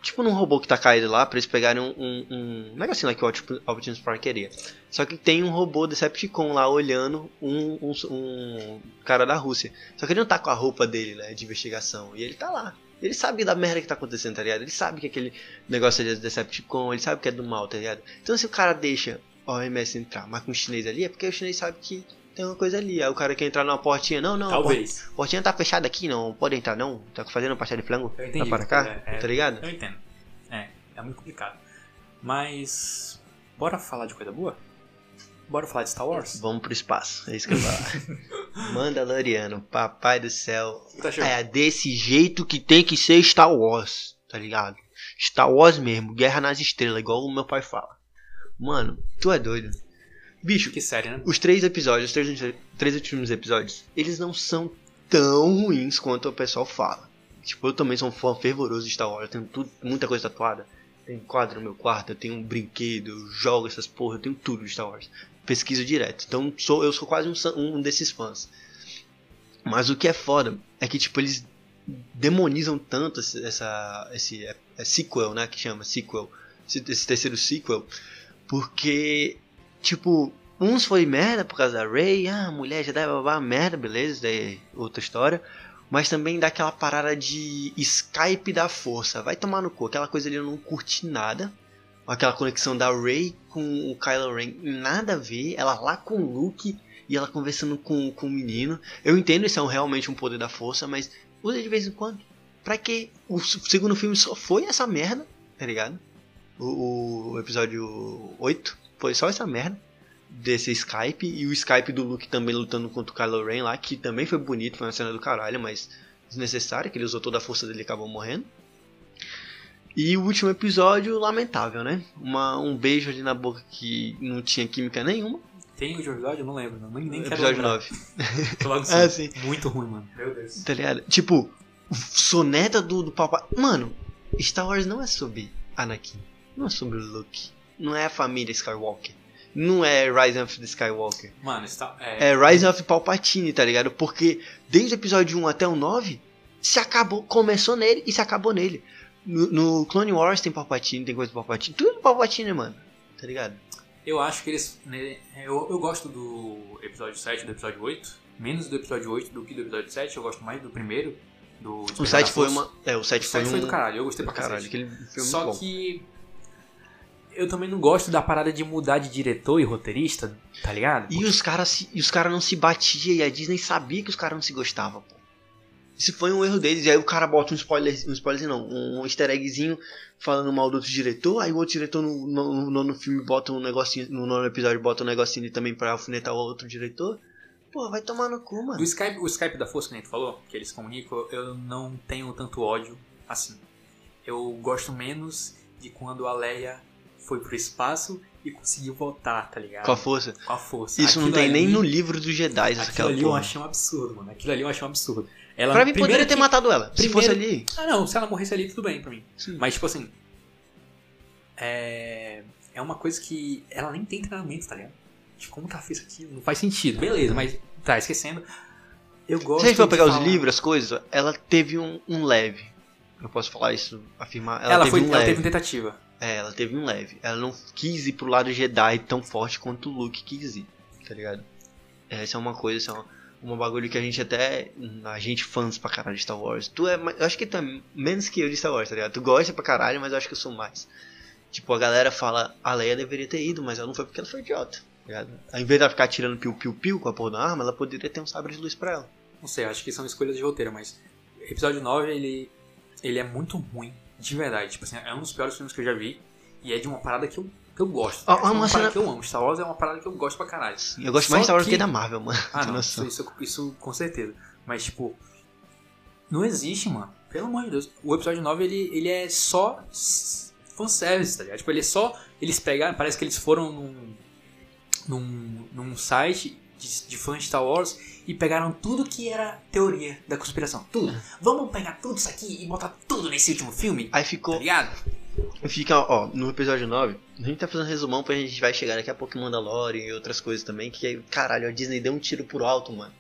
Tipo num robô que tá caído lá, pra eles pegarem um, um, um negocinho lá que o Opti- Optimus Prime queria. Só que tem um robô Decepticon lá olhando um, um, um cara da Rússia. Só que ele não tá com a roupa dele, né, de investigação. E ele tá lá. Ele sabe da merda que tá acontecendo, tá ligado? Ele sabe que aquele negócio ali é Decepticon, ele sabe que é do mal, tá ligado? Então se o cara deixa OMS entrar, mas com o chinês ali, é porque o chinês sabe que tem uma coisa ali. Aí o cara quer entrar numa portinha, não, não, Talvez. port- portinha tá fechada aqui, não pode entrar não. Tá fazendo pastel de flango, Eu entendi. tá para cá, É, é, tá ligado? Eu entendo. É, é muito complicado. Mas, bora falar de coisa boa? Bora falar de Star Wars? Vamos pro espaço, é isso que eu falo. Mandaloriano, papai do céu. Tá. É desse jeito que tem que ser Star Wars, tá ligado? Star Wars mesmo, Guerra nas Estrelas, igual o meu pai fala. Mano, tu é doido. Bicho, Que série, né? os três episódios, os três, três últimos episódios, eles não são tão ruins quanto o pessoal fala. Tipo, eu também sou um fã fervoroso de Star Wars, eu tenho tudo, muita coisa tatuada. Tem quadro no meu quarto, eu tenho um brinquedo, eu jogo essas porra, eu tenho tudo de Star Wars. Pesquiso direto. Então sou, eu sou quase um, um desses fãs. Mas o que é foda é que, tipo, eles demonizam tanto esse, essa, esse é, é sequel, né? Que chama sequel. Esse, esse terceiro sequel. Porque, tipo, uns foi merda por causa da Rey. Ah, mulher já dá merda, beleza, daí é outra história. Mas também dá aquela parada de Skype da força. Vai tomar no cu. Aquela coisa ali eu não curti nada. Aquela conexão da Rey com o Kylo Ren. Nada a ver. Ela lá com o Luke e ela conversando com, com o menino. Eu entendo isso é realmente um poder da força, mas usa de vez em quando. Pra que o segundo filme só foi essa merda, tá ligado? O, o episódio 8 foi só essa merda desse Skype e o Skype do Luke também lutando contra o Kylo Ren lá, que também foi bonito, foi uma cena do caralho, mas desnecessária, que ele usou toda a força dele e acabou morrendo. E o último episódio, lamentável, né? Uma, um beijo ali na boca que não tinha química nenhuma. Tem o episódio? Eu não lembro. Não, nem, nem quero episódio lembrar. 9. Tô logo assim. sim. Muito ruim, mano. Meu Deus. Tá ligado? Tipo, soneta do, do papai. Mano, Star Wars não é sobre Anakin. Não é sobre Luke. Não é a família Skywalker. Não é Rise of the Skywalker. Mano, está. É, É Rise of Palpatine, tá ligado? Porque desde o episódio 1 até o 9, se acabou, começou nele e se acabou nele. No, no Clone Wars tem Palpatine, tem coisa do Palpatine. Tudo Palpatine, mano. Tá ligado? Eu acho que eles. né, Eu, eu gosto do episódio 7 e do episódio 8. Menos do episódio 8 do que do episódio 7. Eu gosto mais do primeiro. Do O Despertar 7 da foi uma. É, o 7 O foi 7 um. foi do caralho, eu gostei pra caralho. Só que eu também não gosto da parada de mudar de diretor e roteirista, tá ligado? E os caras se- e os caras não se batiam e a Disney sabia que os caras não se gostavam, pô. Isso foi um erro deles. E aí o cara bota um spoiler, um spoiler não, um easter eggzinho falando mal do outro diretor. Aí o outro diretor no, no, no nono filme bota um negocinho, no nono episódio bota um negocinho também pra alfinetar o outro diretor. Pô, vai tomar no cu, mano. Do Skype, o Skype da Força que a gente falou, que eles comunicam, eu não tenho tanto ódio assim. Eu gosto menos de quando a Leia foi pro espaço e conseguiu voltar, tá ligado? Com a força. Com a força. Isso não Aquilo tem nem ali- no livro dos Jedi, Aquilo aquela ali eu porra. achei um absurdo, mano. Aquilo ali eu achei um absurdo. Ela, Pra mim primeiro poderia ter que- matado ela. Se fosse primeiro- ali. Ah, não, se ela morresse ali, tudo bem pra mim. Sim. Mas, tipo assim. É. É uma coisa que ela nem tem treinamento, tá ligado? Tipo, como que ela fez aquilo? Não faz sentido. Beleza, mas tá esquecendo. Eu gosto. Se a gente for de pegar os falar- livros, as coisas, ela teve um, um leve. Eu posso falar isso, afirmar. Ela, Ela, teve foi, um ela teve uma tentativa. É, ela teve um leve. Ela não quis ir pro lado Jedi tão forte quanto o Luke quis ir, tá ligado? Essa é uma coisa, essa é uma, uma bagulho que a gente até. A gente fãs pra caralho de Star Wars. Tu é. Eu acho que tu é menos que eu de Star Wars, tá ligado? Tu gosta pra caralho, mas eu acho que eu sou mais. Tipo, a galera fala, a Leia deveria ter ido, mas ela não foi porque ela foi idiota, tá ligado? Ao invés de ela ficar tirando piu-piu-piu com a porra da arma, ela poderia ter um sabre de luz pra ela. Não sei, acho que são escolhas de roteiro, mas. Episódio 9, ele. Ele é muito ruim, de verdade. Tipo assim, é um dos piores filmes que eu já vi. E é de uma parada que eu, que eu gosto. Ah, é uma, cena- que eu amo. Star Wars é uma parada que eu gosto pra caralho. Eu gosto Só mais de Star Wars que- que da Marvel, mano. Ah, não, isso, isso, isso com certeza. Mas, tipo, não existe, mano. Pelo amor de Deus. O episódio 9, ele, ele é só fanservice, tá ligado? Tipo, ele é só... Eles pegaram, parece que eles foram num, num, num site de, de fãs de Star Wars e pegaram tudo que era teoria da conspiração. Tudo. Vamos pegar tudo isso aqui e botar tudo nesse último filme, Aí tá ficou. ligado? Fica, ó, no episódio 9, a gente tá fazendo resumão pra gente vai chegar daqui a pouco em Mandalorian e outras coisas também, que caralho, a Disney deu um tiro por alto, mano.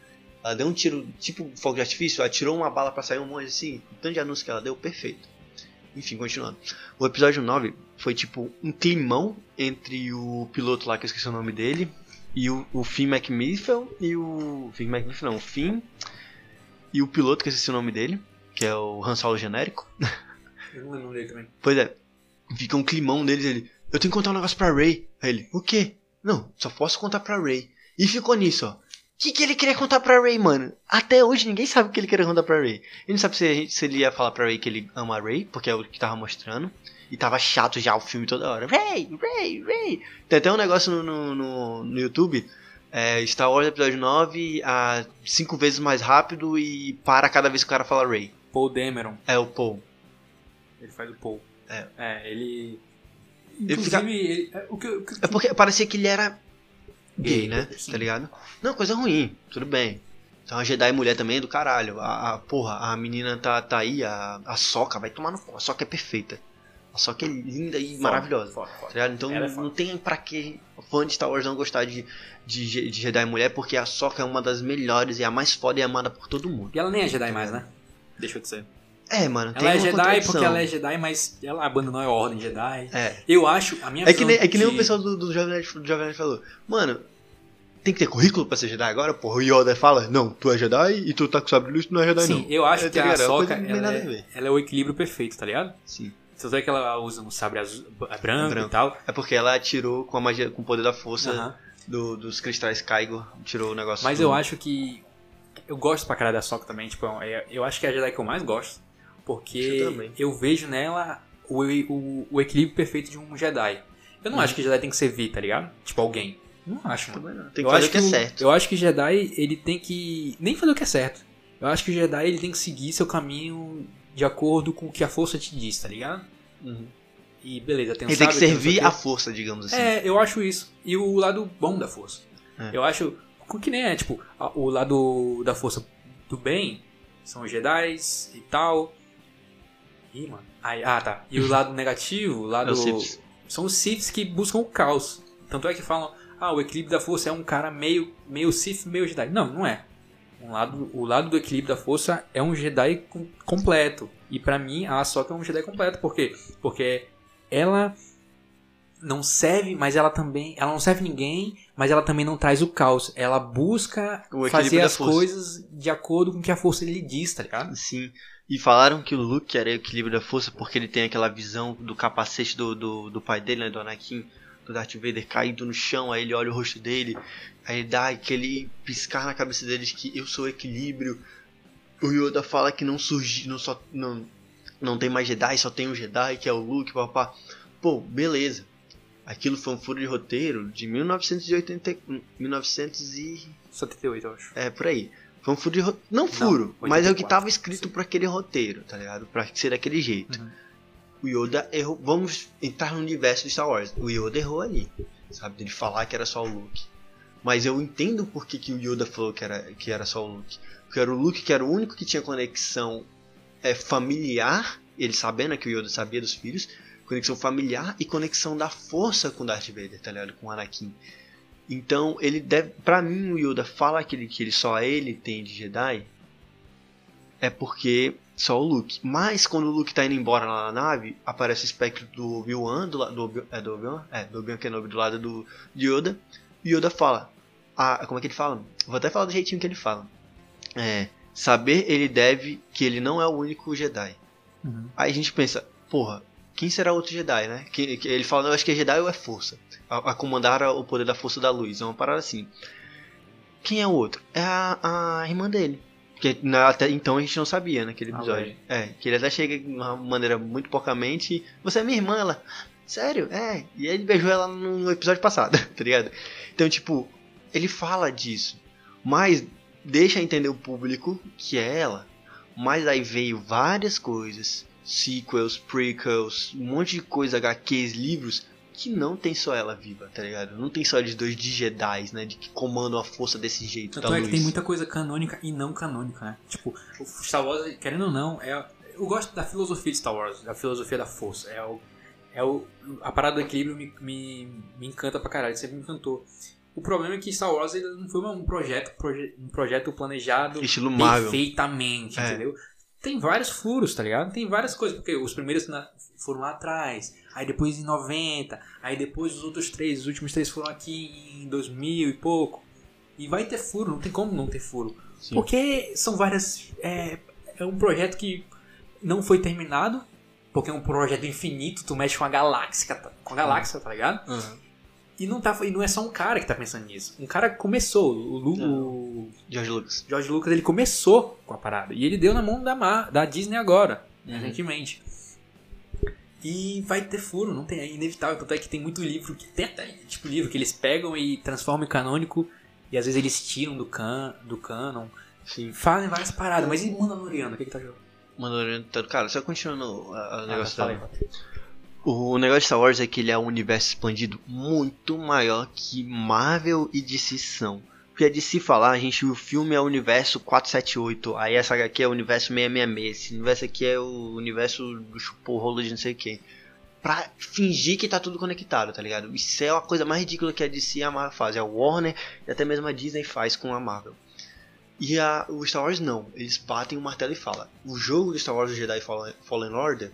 Ela deu um tiro, tipo fogo de artifício, ela tirou uma bala pra sair um monte assim, tanto de anúncio que ela deu, perfeito. Enfim, continuando. O episódio 9 foi tipo um climão entre o piloto lá, que eu esqueci o nome dele, e o, o Finn McMiffel e o. Finn McMiffel não, o Finn e o piloto, que eu esqueci o nome dele, que é o Han Solo genérico. Eu não lembro dele também. Pois é, fica um climão deles, ele, eu tenho que contar um negócio pra Ray. Aí ele, o quê? Não, só posso contar pra Ray. E ficou nisso, ó. O que, que ele queria contar pra Ray, mano? Até hoje ninguém sabe o que ele queria contar pra Ray. Ele não sabe se, se ele ia falar pra Ray que ele ama a Ray, porque é o que tava mostrando. E tava chato já o filme toda hora. Ray, Ray, Ray. Tem até um negócio no, no, no, no YouTube. É, Star Wars Episódio 9 a cinco vezes mais rápido e para cada vez que o cara fala Ray. Paul Dameron. É o Paul. Ele faz o Paul. É. ele... Ele Inclusive, fica- ele- é, o que, o que- É porque parecia que ele era gay, né? sim. Tá ligado? Não, coisa ruim, tudo bem. Então a Jedi mulher também é do caralho. A, a- porra, a menina tá, tá aí, a, a Soca vai tomar no cu. A Soca é perfeita. A Soca é linda e Foda, maravilhosa. foda, foda. Tá? Então Ela é não, tem pra que fã de Star Wars não gostar de, de, de Jedi mulher, porque a Soca é uma das melhores e a mais foda e amada por todo mundo. E ela nem é Jedi mais, né? Deixa eu dizer. É, mano, tem Ela é Jedi porque ela é Jedi, mas ela abandonou a Ordem Jedi. É. Eu acho, a minha É que nem, é que nem de- o pessoal do, do Jovem Nerd, do Jovem Nerd falou. Mano, tem que ter currículo pra ser Jedi agora? Porra, o Yoda fala, não, tu é Jedi e tu tá com sabre de luz, tu não é Jedi Sim, não. eu acho É, que tá a? É tem ela, é, ela é o equilíbrio perfeito, tá ligado? Sim. Você vê que ela usa um sabre azul, branco, Branco. e tal. É porque ela tirou com a magia, com o poder da força Aham. do- dos cristais Kaigo, tirou o negócio. Mas do- eu acho que. Eu gosto pra caralho da Soca também, tipo, é- eu acho que é a Jedi que eu mais gosto. Porque Eu eu vejo nela o, o, o equilíbrio perfeito de um Jedi. Eu não Uhum. acho que Jedi tem que servir, tá ligado? Tipo, alguém. Não acho, mano. Não. Tem que eu fazer acho o que é certo. Eu acho que Jedi, ele tem que. Nem fazer o que é certo. Eu acho que o Jedi, ele tem que seguir seu caminho de acordo com o que a força te diz, tá ligado? Uhum. E beleza, tem um Ele tem que servir a força, digamos assim. É, eu acho isso. E o lado bom da força. É. Eu acho. Que nem é, tipo, o lado da força do bem são os Jedi e tal. Ih, mano. Aí, ah, tá. E o lado negativo, o lado. É os. São os Siths que buscam o caos. Tanto é que falam, ah, o equilíbrio da força é um cara meio, meio Sith, meio Jedi. Não, não é. Um lado, o lado do equilíbrio da força é um Jedi com- completo. E pra mim, a Ahsoka é um Jedi completo. Por quê? Porque ela não serve, mas ela também. Ela não serve ninguém, mas ela também não traz o caos. Ela busca fazer as coisas de acordo com o que a força lhe diz, tá ligado? Sim. E falaram que o Luke era o equilíbrio da força porque ele tem aquela visão do capacete do, do, do pai dele, né? Do Anakin, do Darth Vader caído no chão, aí ele olha o rosto dele, aí ele dá aquele piscar na cabeça dele de que eu sou o equilíbrio. O Yoda fala que não surgiu, não só não, não tem mais Jedi, só tem um Jedi, que é o Luke, papá. Pô, beleza. Aquilo foi um furo de roteiro de 1980, 1900 e 78, eu acho. é, por aí. Foi um furo de roteiro. Não furo, 84, mas é o que tava escrito pra aquele roteiro, tá ligado? Pra ser daquele jeito. Uhum. O Yoda errou. Vamos entrar no universo de Star Wars. O Yoda errou ali, sabe? Dele falar que era só o Luke. Mas eu entendo por que, que o Yoda falou que era, que era só o Luke. Porque era o Luke que era o único que tinha conexão é, familiar, ele sabendo que o Yoda sabia dos filhos, conexão familiar e conexão da força com Darth Vader, tá ligado? Com Anakin. Então, ele deve. Pra mim, o Yoda fala que ele, que ele só ele tem de Jedi. É porque só o Luke. Mas quando o Luke tá indo embora lá na nave, aparece o espectro do Obi-Wan, do, do, é do Obi-Wan? É, do Obi-Wan Kenobi do lado do de Yoda. E Yoda fala. Ah, como é que ele fala? Vou até falar do jeitinho que ele fala. É. Saber ele deve que ele não é o único Jedi. Uhum. Aí a gente pensa, porra, quem será outro Jedi, né? Que, que ele fala, eu acho que é Jedi ou é força. A, a comandar o poder da força da luz. É uma parada assim. Quem é o outro? É a, a irmã dele. Que na- até então a gente não sabia naquele A episódio. Leia. É, que ele até chega de uma maneira muito porcamente. Você é minha irmã, ela. Sério? É. E ele beijou ela no episódio passado, tá ligado? Então, tipo, ele fala disso. Mas deixa entender o público que é ela. Mas aí veio várias coisas. Sequels, prequels, um monte de coisa, HQs, livros. Que não tem só ela viva, tá ligado? Não tem só eles dois de Jedi, né? De que comandam a força desse jeito. Tanto é que tem muita coisa canônica e não canônica, né? Tipo, Star Wars, querendo ou não, é. Eu gosto da filosofia de Star Wars, da filosofia da força. É o. É o a parada do equilíbrio me, me, me encanta pra caralho, sempre me encantou. O problema é que Star Wars ele não foi um projeto, proje- um projeto planejado Estilo Marvel. perfeitamente, É. Tem vários furos, tá ligado? Tem várias coisas, porque os primeiros foram lá atrás, aí depois em 90, aí depois os outros três, os últimos três foram aqui em 2000 e pouco. E vai ter furo, não tem como não ter furo. Sim. Porque são várias. É, é um projeto que não foi terminado, porque é um projeto infinito, tu mexe com a galáxia, tá- com a galáxia, tá ligado? Aham. E não, tá, e não é só um cara que tá pensando nisso. Um cara começou, o, Lu, o George Lucas. George Lucas ele começou com a parada. E ele deu na mão da, Mar, da Disney agora, Uhum. recentemente. E vai ter furo, não tem, é inevitável. Tanto é que tem muito livro, que tem até tipo livro que eles pegam e transformam em canônico. E às vezes eles tiram do, can, do canon. Sim. Fazem várias paradas. Mas e Mandaloriano? O que, que tá jogando? Mandaloriano tanto. Cara, só continuando o negócio fala da- aí. O negócio de Star Wars é que ele é um universo expandido muito maior que Marvel e DC são. Porque a DC falar, a gente, o filme é o universo 478, aí essa HQ é o universo 666, esse universo aqui é o universo do chupou rolo de não sei o que. Pra fingir que tá tudo conectado, tá ligado? Isso é a coisa mais ridícula que a DC e a Marvel fazem. A Warner e até mesmo a Disney faz com a Marvel. E a, o Star Wars não, eles batem o martelo e falam: o jogo de Star Wars Jedi Fallen Order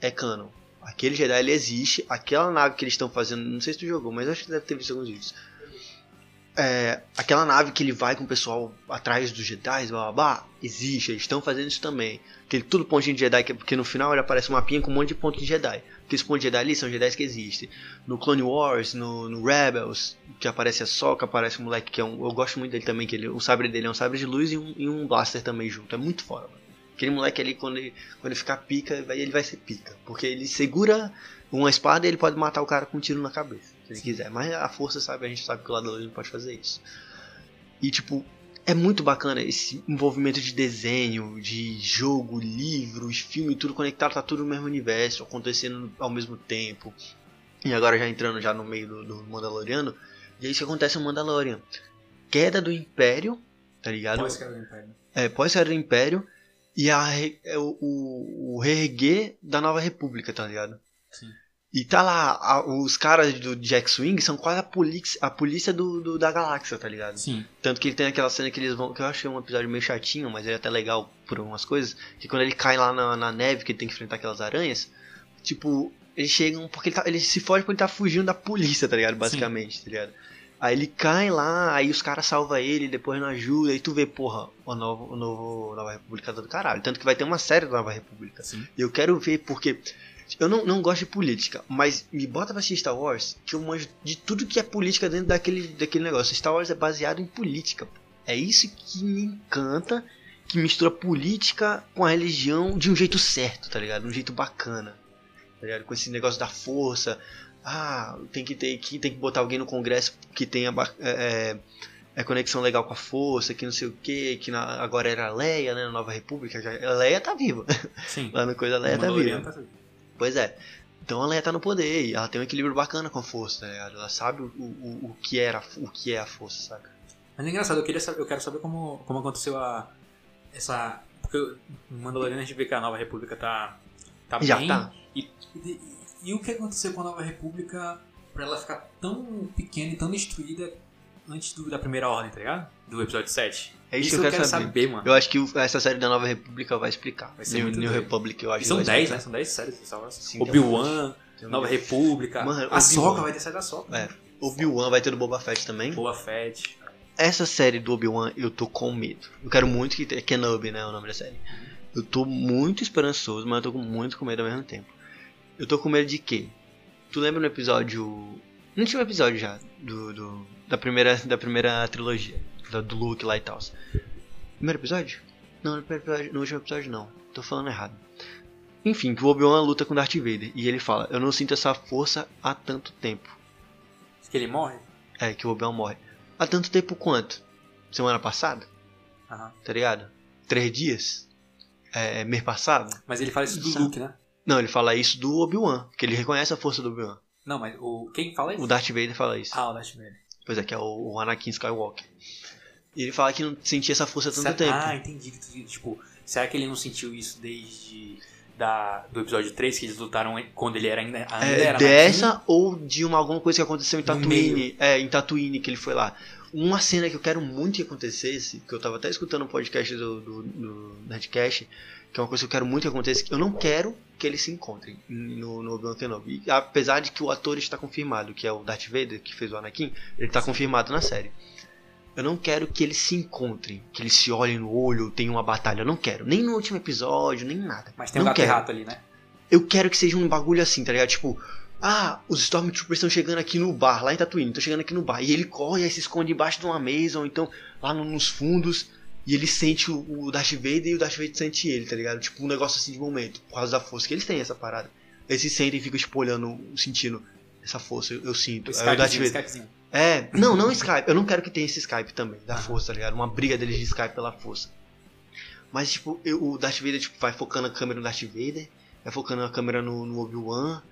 é canon. Aquele Jedi ele existe, aquela nave que eles estão fazendo, não sei se tu jogou, mas acho que deve ter visto alguns vídeos. É, aquela nave que ele vai com o pessoal atrás dos Jedi, blá blá blá, existe, eles estão fazendo isso também. Aquele tudo pontinho de Jedi, que, porque no final ele aparece um mapinha com um monte de pontos de Jedi. Aqueles pontos de Jedi ali são Jedi que existem. No Clone Wars, no, no Rebels, que aparece a Soca, aparece um moleque que é um. Eu gosto muito dele também, que ele, o sabre dele é um sabre de luz e um, e um blaster também junto. É muito foda, mano. Aquele moleque ali, quando ele, quando ele ficar pica, ele vai ser pica. Porque ele segura uma espada e ele pode matar o cara com um tiro na cabeça, se ele quiser. Mas a força sabe, a gente sabe que o lado não pode fazer isso. E tipo, é muito bacana esse envolvimento de desenho, de jogo, livros, filme, tudo conectado, tá tudo no mesmo universo, acontecendo ao mesmo tempo. E agora já entrando já no meio do, do Mandaloriano, e é isso que acontece no Mandalorian. Queda do Império, tá ligado? Pós-Queda do Império. É, pós-era do Império e a, é o, o, reerguer da Nova República, tá ligado? Sim. E tá lá, a- os caras do Jack Swing são quase a polícia, a polícia do, do- da galáxia, tá ligado? Sim. Tanto que ele tem aquela cena que eles vão, que eu achei um episódio meio chatinho, mas é até legal por algumas coisas, que quando ele cai lá na, na neve, que ele tem que enfrentar aquelas aranhas, tipo, eles chegam porque ele, tá, ele se foge porque ele tá fugindo da polícia, tá ligado? Basicamente, tá ligado? Aí ele cai lá, aí os caras salvam ele, depois não ajuda, aí tu vê, porra, o novo, o novo Nova República tá do caralho. Tanto que vai ter uma série da Nova República. Sim. E eu quero ver porque. Eu não, não gosto de política, mas me bota pra assistir Star Wars, que eu manjo de tudo que é política dentro daquele, daquele negócio. Star Wars é baseado em política. É isso que me encanta, que mistura política com a religião de um jeito certo, tá ligado? De um jeito bacana. Tá ligado? Com esse negócio da força. Ah, tem que ter aqui, tem que botar alguém no Congresso que tenha é, é, é conexão legal com a força, que não sei o que, que na- agora era a Leia, né? Na Nova República. Já, a Leia tá viva. Sim. Lá no coisa a Leia tá viva. tá- Pois é. Então a Leia tá no poder e ela tem um equilíbrio bacana com a força, ligado? Ela sabe o, o, o, que era, o que é a força, saca? Mas é engraçado, eu, queria saber, eu quero saber como, como aconteceu a. Essa. Porque no Mandaloriano a gente vê que a Nova República tá. tá Já bem. tá. E, e, e o que aconteceu com a Nova República pra ela ficar tão pequena e tão destruída antes do- da primeira ordem, tá ligado? Do episódio 7. É isso, que eu quero saber. mano. Eu acho que essa série da Nova República vai explicar. Vai ser New, New. Republic, eu acho E que são vai 10, explicar. né? São 10 séries um Obi-Wan, Nova. República. Mano, a. Soca vai ter série da Soca. É. Obi-Wan vai ter do Boba Fett também. Boa Fett. Essa série do Obi-Wan eu tô com medo. Eu quero muito que tenha. Kenobi, né? O nome da série. Eu tô muito esperançoso, mas eu tô com muito com medo ao mesmo tempo. Eu tô com medo de quê? Tu lembra no episódio. Não tinha um episódio já do, do- da, primeira, da primeira trilogia, do, Luke lá e tal. Primeiro episódio? Não, no, primeiro episódio, no último episódio não. Tô falando errado. Enfim, que o Obi-Wan luta com Darth Vader e ele fala: Eu não sinto essa força há tanto tempo. Que ele morre? É, que o Obi-Wan morre. Há tanto tempo quanto? Semana passada? Aham. Tá ligado? Três dias? É, mês passado? Mas ele fala isso do. Luke, né? Não, ele fala isso do Obi-Wan, que ele reconhece a força do Obi-Wan. Não, mas o. Quem fala isso? O Darth Vader fala isso. Ah, o Darth Vader. Pois é, que é o, o Anakin Skywalker. E ele fala que não sentia essa força há tanto Será- tempo. Ah, entendi. Tipo, será que ele não sentiu isso desde da, do episódio 3, que eles lutaram quando ele era ainda, ainda É, era dessa ou de uma, alguma coisa que aconteceu em Tatooine. É, em Tatooine que ele foi lá. Uma cena que eu quero muito que acontecesse, que eu tava até escutando um podcast do, do, do Nerdcast, que é uma coisa que eu quero muito que aconteça, que eu não quero que eles se encontrem no, no Obi-Wan Kenobi. E, apesar de que o ator está confirmado, que é o Darth Vader, que fez o Anakin, ele está confirmado na série. Eu não quero que eles se encontrem, que eles se olhem no olho, tenham uma batalha. Eu não quero. Nem no último episódio, nem nada. Mas tem um não gato e quero rato ali, né? eu quero que seja um bagulho assim, tá ligado? Tipo, ah, os Stormtroopers estão chegando aqui no bar, lá em Tatooine, estão chegando aqui no bar. E ele corre, aí se esconde embaixo de uma mesa, ou então lá no- nos fundos, e ele sente o, o Darth Vader e o Darth Vader sente ele, tá ligado? Tipo, um negócio assim de momento, por causa da força, que eles têm essa parada. Eles se sentem e ficam tipo, olhando, sentindo essa força, eu, eu sinto. O Aí o Darth Skypezinho, Vader. Skypezinho. É, não, não Skype. Eu não quero que tenha esse Skype também, da Aham. força, tá ligado? Uma briga deles de Skype pela força. Mas, tipo, eu- o Darth Vader tipo, vai focando a câmera no Darth Vader, vai focando a câmera no, no Obi-Wan,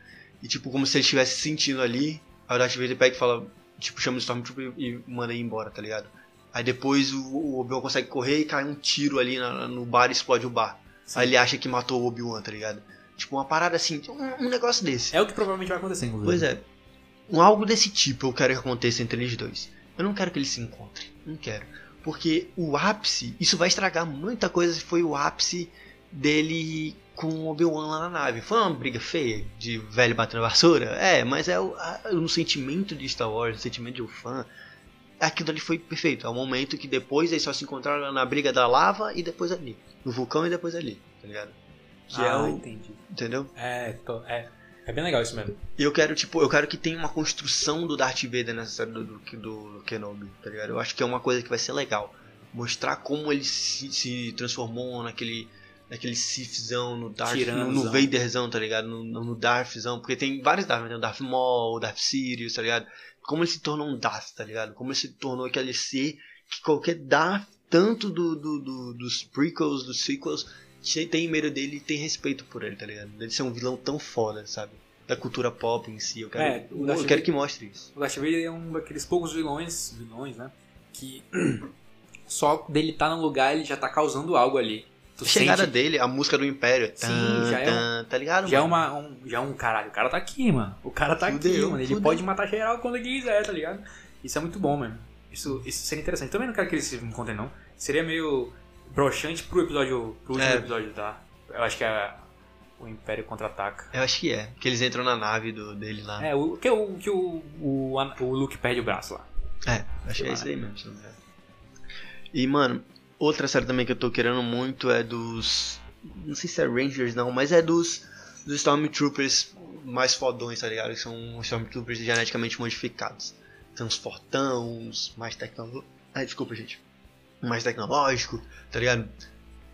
e tipo, como se ele estivesse sentindo ali. Aí o Darth Vader pega e fala, tipo, chama o Stormtrooper e, e manda ele embora, tá ligado? Aí depois o, o Obi-Wan consegue correr e cai um tiro ali na- no bar e explode o bar. Sim. Aí ele acha que matou o Obi-Wan, tá ligado? Tipo, uma parada assim, um, um negócio desse. É o que provavelmente vai acontecer, inclusive. Pois é. Um algo desse tipo eu quero que aconteça entre eles dois. Eu não quero que eles se encontrem. Não quero. Porque o ápice, isso vai estragar muita coisa se foi o ápice dele com o Obi-Wan lá na nave. Foi uma briga feia de velho batendo vassoura? É, mas é o, a- o sentimento de Star Wars, o sentimento de um fã. Aquilo ali foi perfeito. É o momento que depois eles só se encontraram na briga da lava e depois ali. No vulcão e depois ali, tá ligado? Que é ah, o. entendi. Entendeu? É, tô- é, é bem legal isso mesmo. E eu quero, tipo, eu quero que tenha uma construção do Darth Vader nessa série do, do, do Kenobi, tá ligado? Eu acho que é uma coisa que vai ser legal. Mostrar como ele se, se transformou naquele, naquele Sithzão, no Darth, no, no. Vaderzão, tá ligado? No, no Darthzão, porque tem vários Darth, tem o Darth Maul, o Darth Sirius, tá ligado? Como ele se tornou um Darth, tá ligado? Como ele se tornou aquele ser que qualquer Darth, tanto do, do, do- dos prequels, dos sequels, tem medo dele e tem respeito por ele, tá ligado? Ele ser um vilão tão foda, sabe? Da cultura pop em si. Eu quero, É, eu quero que mostre isso. O Darth Vader é um daqueles poucos vilões, vilões, né? Que só dele tá no lugar ele já tá causando algo ali. Tu A chegada sente, dele, a música do Império. Sim, tan, já é tan, tá ligado? já é mano? uma um, já é um caralho, o cara tá aqui, mano. O cara tá aqui, Fudeu, mano. Ele fudeu. pode matar geral quando ele quiser, tá ligado? Isso é muito bom, mano. Isso, isso seria interessante. Também não quero que eles se encontrem, não. Seria meio broxante pro episódio. pro último É. episódio, tá? Eu acho que a, O Império Contra-Ataca. Eu acho que é. Que eles entram na nave do, dele lá. É, o que, o, que o, o, o Luke perde o braço lá. É, acho que é isso aí mesmo. se não me engano. E, mano, outra série também que eu tô querendo muito é dos. Não sei se é Rangers não, mas é dos. Dos Stormtroopers mais fodões, tá ligado? Que são Stormtroopers geneticamente modificados. Tem uns fortão, uns mais tecnológicos. Ai, desculpa, gente. Mais tecnológico, tá ligado?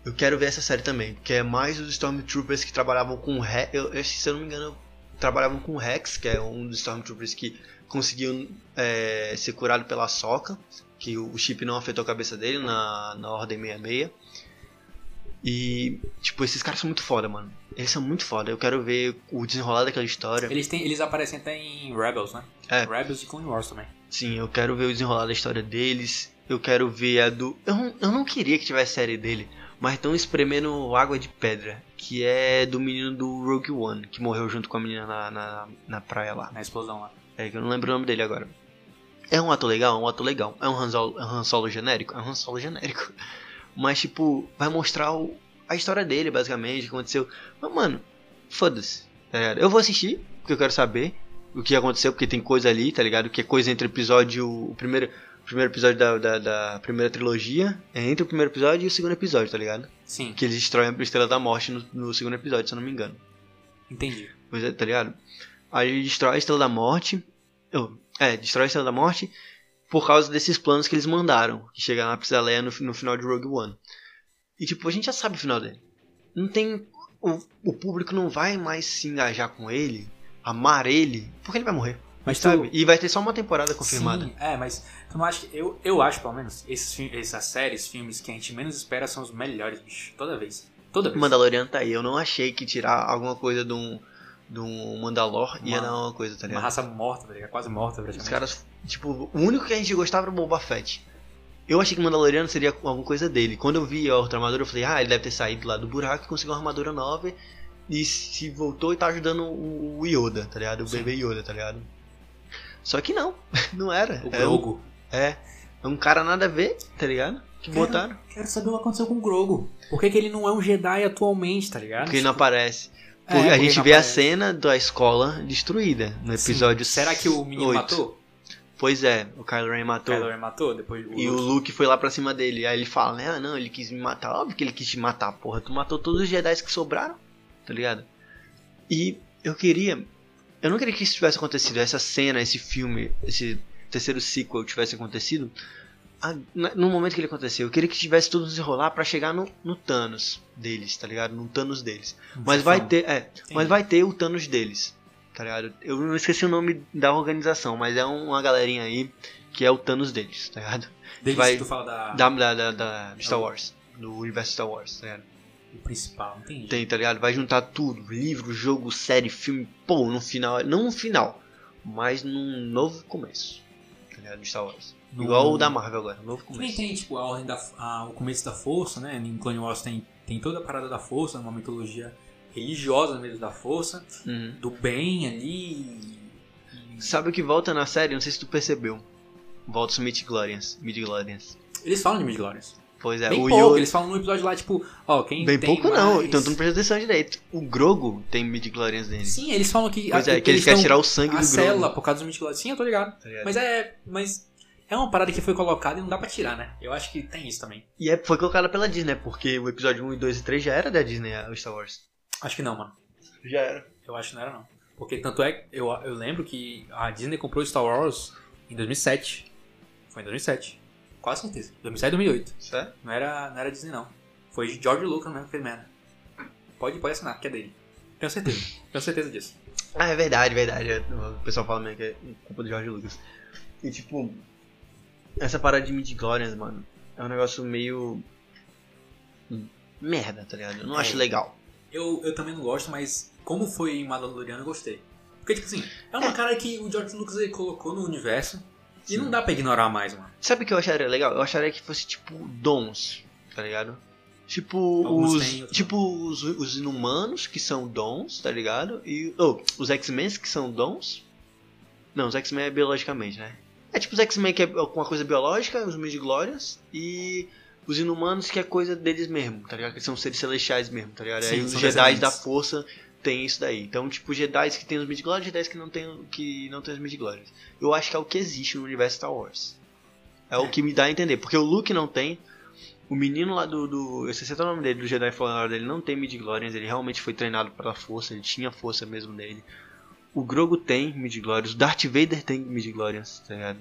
Eu quero ver essa série também, porque é mais os Stormtroopers que trabalhavam com Rex. Eu, se eu não me engano, trabalhavam com Rex, que é um dos Stormtroopers que conseguiu é, ser curado pela Soca, que o, chip não afetou a cabeça dele na, na Ordem 66. E, tipo, esses caras são muito foda, mano. Eles são muito foda. Eu quero ver o desenrolar daquela história. Eles, têm, eles aparecem até em Rebels, né? É. Rebels e Clone Wars também. Sim, eu quero ver o desenrolar da história deles. Eu quero ver a do. Eu não, eu não queria que tivesse série dele, mas estão espremendo água de pedra. Que é do menino do Rogue One, que morreu junto com a menina na, na, na praia lá. Na explosão lá. É que eu não lembro o nome dele agora. É um ator legal? É um ator legal. É um Han Solo, é um Han Solo genérico? É um Han Solo genérico. Mas, tipo, vai mostrar o, a história dele, basicamente, o que aconteceu. Mas, mano, foda-se, tá ligado? Eu vou assistir, porque eu quero saber o que aconteceu, porque tem coisa ali, tá ligado? Que é coisa entre o episódio. O primeiro, o primeiro episódio da, da, da primeira trilogia é entre o primeiro episódio e o segundo episódio, tá ligado? Sim, Que eles destroem a Estrela da Morte no, no segundo episódio, se eu não me engano. entendi. Pois é, tá ligado? Aí ele destrói a Estrela da Morte. Oh, é, destrói a Estrela da Morte por causa desses planos que eles mandaram. Que chegaram na Princesa Leia no, no final de Rogue One. E tipo, a gente já sabe o final dele. Não tem. O, o público não vai mais se engajar com ele, amar ele, porque ele vai morrer. Mas tu- sabe? E vai ter só uma temporada confirmada. Sim, é, mas tu não acha que. Eu, eu acho, pelo menos, esses, essas séries, filmes que a gente menos espera são os melhores, bicho. Toda vez. Toda vez. Mandaloriano tá aí. Eu não achei que tirar alguma coisa de um, um Mandalor ia Uma- dar uma coisa, tá Uma ligado? raça morta, velho. Quase morta, Os praticamente. caras, tipo, o único que a gente gostava era o Boba Fett. Eu achei que o Mandaloriano seria alguma coisa dele. Quando eu vi a outra armadura, eu falei, ah, ele deve ter saído lá do buraco e conseguiu uma armadura nova e se voltou e tá ajudando o, o Yoda, tá ligado? O Sim. bebê Yoda, tá ligado? Só que não, não era. O é, Grogu. é, é um cara nada a ver, tá ligado? Que Cara, botaram. Quero saber o que aconteceu com o Grogu. Por que, que ele não é um Jedi atualmente, tá ligado? Porque ele não aparece. É, a gente vê a cena da escola destruída no Sim. episódio Será que o menino 8. matou? Pois é, o Kylo Ren matou. Kylo Ren matou? Depois E o Luke foi lá pra cima dele. Aí ele fala, né? Ah, não, ele quis me matar. Óbvio que ele quis te matar, porra. Tu matou todos os Jedi que sobraram, tá ligado? E eu queria. Eu não queria que isso tivesse acontecido. Essa cena, esse filme, esse terceiro sequel tivesse acontecido. No momento que ele aconteceu, eu queria que tivesse tudo desenrolar pra chegar no, no Thanos deles, tá ligado? No Thanos deles. Mas vai ter, é, mas vai ter o Thanos deles, tá ligado? Eu não esqueci o nome da organização, mas é uma galerinha aí que é o Thanos deles, tá ligado? Desde vai- que tu fala da, Da, da, da, Star Wars, do universo Star Wars, tá ligado? do principal, entendi. Tem, tá ligado? Vai juntar tudo, livro, jogo, série, filme, pô, no final, não no final, mas num novo começo, tá ligado? De Star Wars. No- Igual o da Marvel agora, novo Também começo. tem, tipo, a ordem da, a- o começo da força, né? Em Clone Wars tem, tem toda a parada da força, uma mitologia religiosa mesmo da força, Uhum. do bem ali. Sabe o que volta na série? Não sei se tu percebeu. Volta os. Midi-Glorians. Eles falam de Midichlorians. Pois é, bem o pouco, eles falam no episódio lá, tipo, ó, quem Bem pouco não, mais- então tu não presta atenção direito. O Grogo tem midi-glorians nele. Sim, eles falam que... Pois é, a- que eles querem tão- tirar o sangue a do célula Grogo. por causa dos midichlorians. Sim, eu tô ligado. Tá ligado? Mas é... Mas é uma parada que foi colocada e não dá pra tirar, né? Eu acho que tem isso também. E é, foi colocada pela Disney, porque o episódio 1, 2 e 3 já era da Disney, o Star Wars. Acho que não, mano. Já era. Eu acho que não era, não. Porque tanto é... Eu, eu lembro que a Disney comprou Star Wars em 2007. Foi em 2007. Quase certeza. 2007 e 2008. Certo? Não era, não era Disney, não. Foi George Lucas mesmo que fez merda. Pode, pode assinar, que é dele. Tenho certeza. Tenho certeza disso. Ah, é verdade, verdade. O pessoal fala mesmo que é culpa do George Lucas. E tipo, essa parada de midi-glorians, mano, é um negócio meio. merda, tá ligado? Eu não É. acho legal. Eu, eu também não gosto, mas como foi em Mandaloriano, eu gostei. Porque, tipo assim, é uma cara que o George Lucas ele colocou no universo e Sim. não dá pra ignorar mais, mano. Sabe o que eu acharia legal? Eu acharia que fosse tipo dons, tá ligado? Tipo Alguns os têm, tipo os, os inumanos que são dons, tá ligado? E oh, os X-Men que são dons. Não, os X-Men é biologicamente, né? É tipo os X-Men que é com uma coisa biológica, os Midi-Glorians e Os inumanos que é coisa deles mesmo, tá ligado? Que são seres celestiais mesmo, tá ligado? Sim, Aí os Jedi da força tem isso daí. Então, tipo, Jedi que tem os midi-glorians, Jedi que não tem, que não tem os midi-glorians. Eu acho que é o que existe no universo Star Wars. É, o que me dá a entender. Porque o Luke não tem. O menino lá do. do eu sei se é o nome dele, do Jedi Fallen Order, ele não tem midi-glorians. Ele realmente foi treinado pela força, ele tinha força mesmo nele. O Grogu tem midi-glorians. O Darth Vader tem midi-glorians, tá ligado?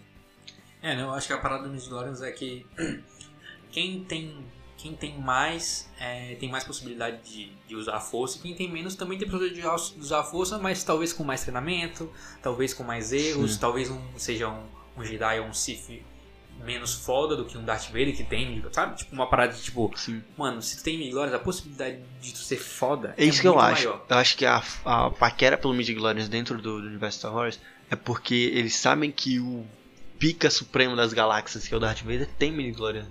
É, não, eu acho que a parada do Midichlorians é que quem tem, quem tem mais é, tem mais possibilidade de, de usar a força e quem tem menos também tem possibilidade de usar- de usar a força, mas talvez com mais treinamento, talvez com mais erros, Sim. talvez um, seja um, um Jedi ou um Sith menos foda do que um Darth Vader que tem, sabe? Tipo uma parada de tipo, Sim. mano, se tu tem Midichlorians, a possibilidade de tu ser foda É isso que eu muito acho. maior. Eu acho que a, a paquera pelo midi-glorians dentro do, do universo Star Wars é porque eles sabem que o pica supremo das galáxias, que é o Darth Vader, tem midi-glorians.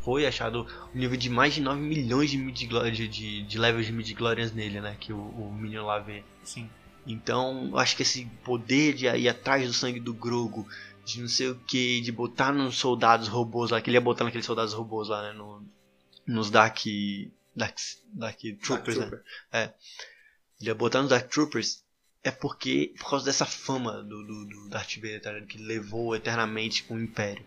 Foi achado um nível de mais de 9 milhões de, midi de, de, levels de midi-glorians nele, né? Que o, o menino lá vê. Sim. Então, eu acho que esse poder de ir atrás do sangue do Grogu, de não sei o que, de botar nos soldados robôs lá, que ele ia botar naqueles soldados robôs lá, né? No, nos Dark, Dark, Dark Troopers, né? Trooper. Ele ia botar nos Dark Troopers é porque por causa dessa fama do, do, do Darth Vader, tá ligado? que levou eternamente com o Império.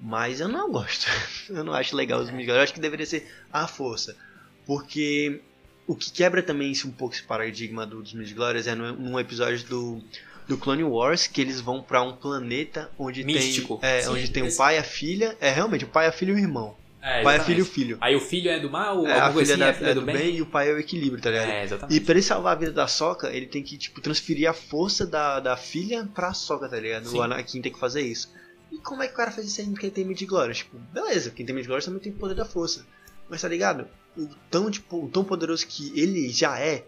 Mas eu não gosto. eu não acho legal os midi Eu acho que deveria ser a força. Porque o que quebra também esse, um pouco esse paradigma do, dos midi é num episódio do, do Clone Wars que eles vão pra um planeta onde Místico. tem é, Sim, onde tem o pai, a filha, é realmente o pai, a filha e o irmão. É, o pai, filha e o filho. Aí o filho é do mal, É, a filha, assim, da- a filha é do bem. e o pai é o equilíbrio, tá ligado? É, E exatamente. pra ele salvar a vida da Soca, ele tem que, tipo, transferir a força da, da filha pra Soca, tá ligado? Sim. O Anakin tem que fazer isso. E como é que o cara faz isso aí quem tem midi-glória? Tipo, beleza, quem tem midi-glória também tem o poder da força. Mas tá ligado? O tão, tipo, o tão poderoso que ele já é,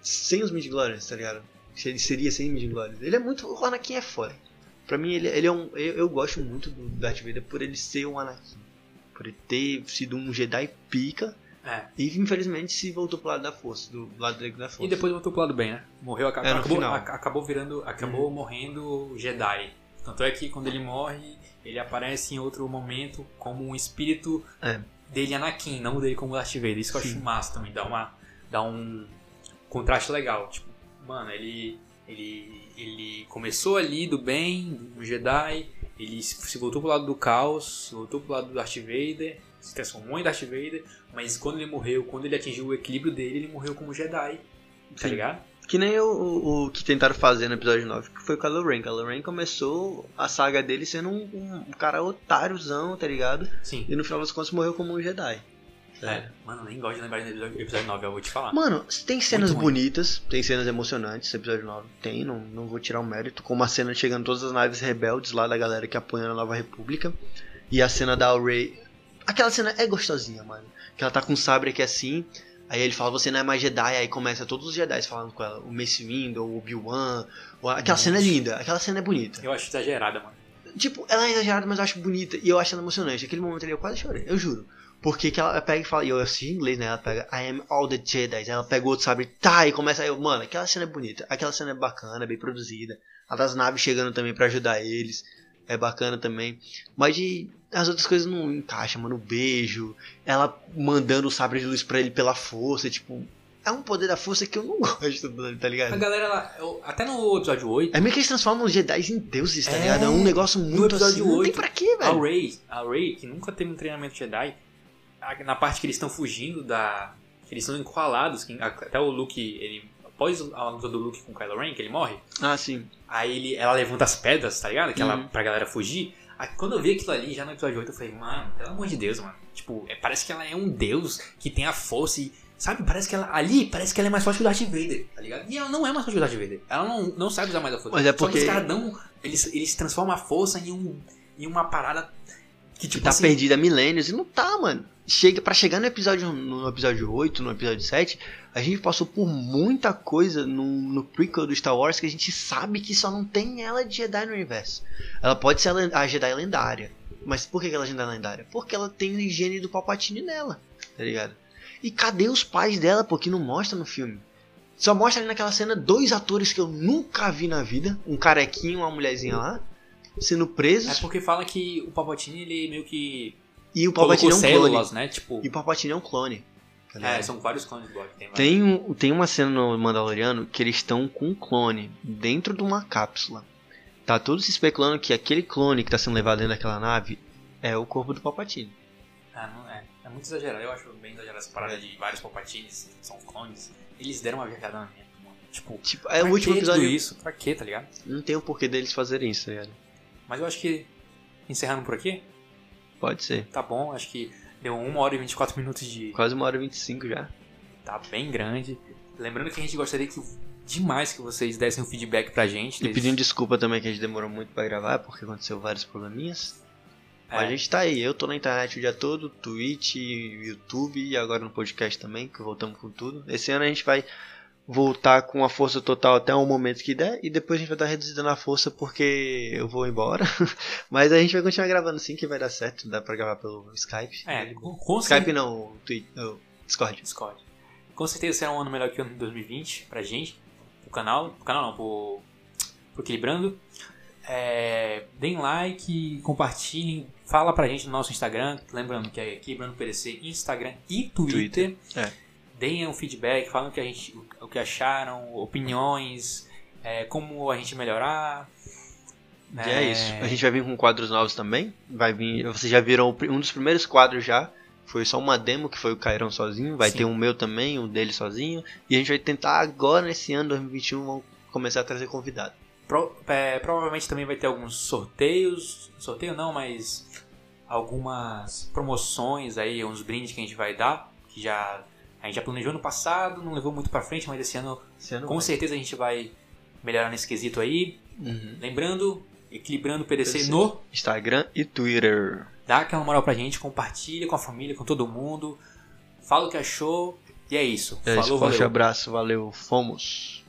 sem os midi-glórias, tá ligado? Se ele seria sem midi-glórias. Ele é muito... O Anakin é foda. Pra mim, ele, ele é um... Eu, eu gosto muito do Darth Vader por ele ser um Anakin. Por ele ter sido um Jedi pica É. e infelizmente se voltou pro lado da força, do lado negro da força. E depois voltou pro lado bem, né? Morreu, aca- É, acabou, final. Uhum. a- acabou virando, acabou morrendo Jedi. Tanto é que quando ele morre, ele aparece em outro momento como um espírito É. dele Anakin, não dele como Darth Vader. Isso que eu acho massa também, dá uma dá um contraste legal, tipo, mano, ele ele ele começou ali do bem, no Jedi, ele se se voltou pro lado do caos, se voltou pro lado do Darth Vader, se transformou em Darth Vader, mas quando ele morreu, quando ele atingiu o equilíbrio dele, ele morreu como Jedi. Tá Sim. ligado? Que nem o, o, o que tentaram fazer no episódio 9, que foi o Kylo Ren. Kylo Ren começou a saga dele sendo um, um, um cara otáriozão, tá ligado? Sim. E no final das contas morreu como um Jedi. É. Mano, nem gosto de lembrar do episódio- episódio 9, eu vou te falar. Mano, tem cenas Muito ruim. bonitas, tem cenas emocionantes, episódio 9 tem, não, não vou tirar o mérito, como a cena chegando todas as naves rebeldes lá da galera que apoia a Nova República, e a cena da Rey, aquela cena é gostosinha, mano, que ela tá com um sabre aqui assim, aí ele fala, você não é mais Jedi, aí começa todos os Jedi falando com ela, o Mace Windu, o Obi-Wan, aquela cena é linda, aquela cena é bonita. Eu acho exagerada, mano. Tipo, ela é exagerada, mas eu acho bonita e eu acho ela emocionante. Aquele momento ali eu quase chorei, eu juro. Porque que ela pega e fala, e eu assisti em inglês, né? Ela pega I am all the Jedi. Ela pega o outro sabre, tá, e começa aí, mano, aquela cena é bonita. Aquela cena é bacana, bem produzida. A das naves chegando também pra ajudar eles. É bacana também. Mas de. As outras coisas não encaixam, mano. O beijo. Ela mandando o sabre de luz pra ele pela força. Tipo. É um poder da força que eu não gosto, tá A ligado? galera, lá, até no episódio 8, É meio que eles transformam os Jedi em deuses, tá É, ligado? É um negócio muito episódio assim. Não tem 8, pra quê, a velho? Rey, a Rey, que nunca teve um treinamento Jedi, a- na parte que eles estão fugindo da. que eles estão encurralados, que até o Luke, ele. Após a luta do Luke com o Kylo Ren, que ele morre, Ah, sim. aí ele, ela levanta as pedras, tá ligado? Que ela, Uhum. pra galera fugir. Aí, quando eu vi aquilo ali, já no episódio 8, eu falei, mano, pelo amor de Deus, mano. Tipo, é, parece que ela é um deus que tem a força e. Sabe, parece que ela. Ali, parece que ela é mais forte que o Darth Vader, tá ligado? E ela não é mais forte que o Darth Vader. Ela não, não sabe usar mais a força. Mas é Só que porque- os caras dão. Eles, eles transformam a força em, um, em uma parada que, Que tipo, tá assim, perdida há milênios e não tá, mano. Chega para chegar no episódio no episódio 8, no episódio 7, a gente passou por muita coisa no, no prequel do Star Wars que a gente sabe que só não tem ela de Jedi no universo. Ela pode ser a, a Jedi lendária. Mas por que que ela é Jedi lendária? Porque ela tem o higiene do Palpatine nela, tá ligado? E cadê os pais dela, pô, que não mostra no filme? Só mostra ali naquela cena dois atores que eu nunca vi na vida, um carequinho e uma mulherzinha lá, sendo presos. É porque fala que o Palpatine, ele meio que E o Palpatine é um células, clone. né? Tipo, E o Palpatine é um clone. tá é, são vários clones do. Tem, vários. Tem, um- tem uma cena no Mandaloriano que eles estão com um clone dentro de uma cápsula. Tá todos se especulando que aquele clone que tá sendo levado dentro daquela nave é o corpo do Palpatine. Ah, não é. É muito exagerado. Eu acho bem exagerado essa parada de vários Palpatines, são clones. Eles deram uma viajada na minha. Tipo, Tipo, é o último episódio. isso? Pra quê, tá ligado? Não tem o porquê deles fazerem isso, tá ligado? Mas eu acho que, encerrando por aqui, Pode ser. tá bom. Acho que deu 1 hora e 24 minutos de... Quase uma hora e 25 já. Tá bem grande. Lembrando que a gente gostaria que demais que vocês dessem um feedback pra gente. E desse- pedindo desculpa também que a gente demorou muito pra gravar, porque aconteceu vários probleminhas. É. Mas a gente tá aí, eu tô na internet o dia todo, Twitch, YouTube e agora no podcast também, que voltamos com tudo. Esse ano a gente vai voltar com a força total até o momento que der, e depois a gente vai estar reduzindo a força porque eu vou embora. Mas a gente vai continuar gravando sim, que vai dar certo, dá pra gravar pelo Skype. É, com, com Skype não, o Twi- o Discord. Discord. Com certeza será um ano melhor que o ano de 2020 pra gente, pro canal, pro canal não, pro, pro Equilibrando. É, deem like, compartilhem, fala pra gente no nosso Instagram, lembrando que é Equilibrando PDC, Instagram e Twitter. Twitter, é. Deem um feedback, falem o que, a gente, o que acharam, opiniões, é, como a gente melhorar. E é isso. A gente vai vir com quadros novos também. Vai vir. Vocês já viram um dos primeiros quadros já. Foi só uma demo que foi o Cairão sozinho. Vai Sim. ter um meu também, um dele sozinho. E a gente vai tentar agora nesse ano 2021 vamos começar a trazer convidado. Pro- é, provavelmente também vai ter alguns sorteios. Sorteio não, mas algumas promoções aí, uns brindes que a gente vai dar. Que já a gente já planejou no passado, não levou muito pra frente, mas esse ano Esse ano com vai. certeza a gente vai melhorar nesse quesito aí. Uhum. Lembrando, equilibrando o PDC PDC. no. Instagram e Twitter. Dá aquela moral pra gente, compartilha com a família, com todo mundo. Fala o que achou. E é isso. É isso, Falou, forte valeu. abraço, valeu, fomos.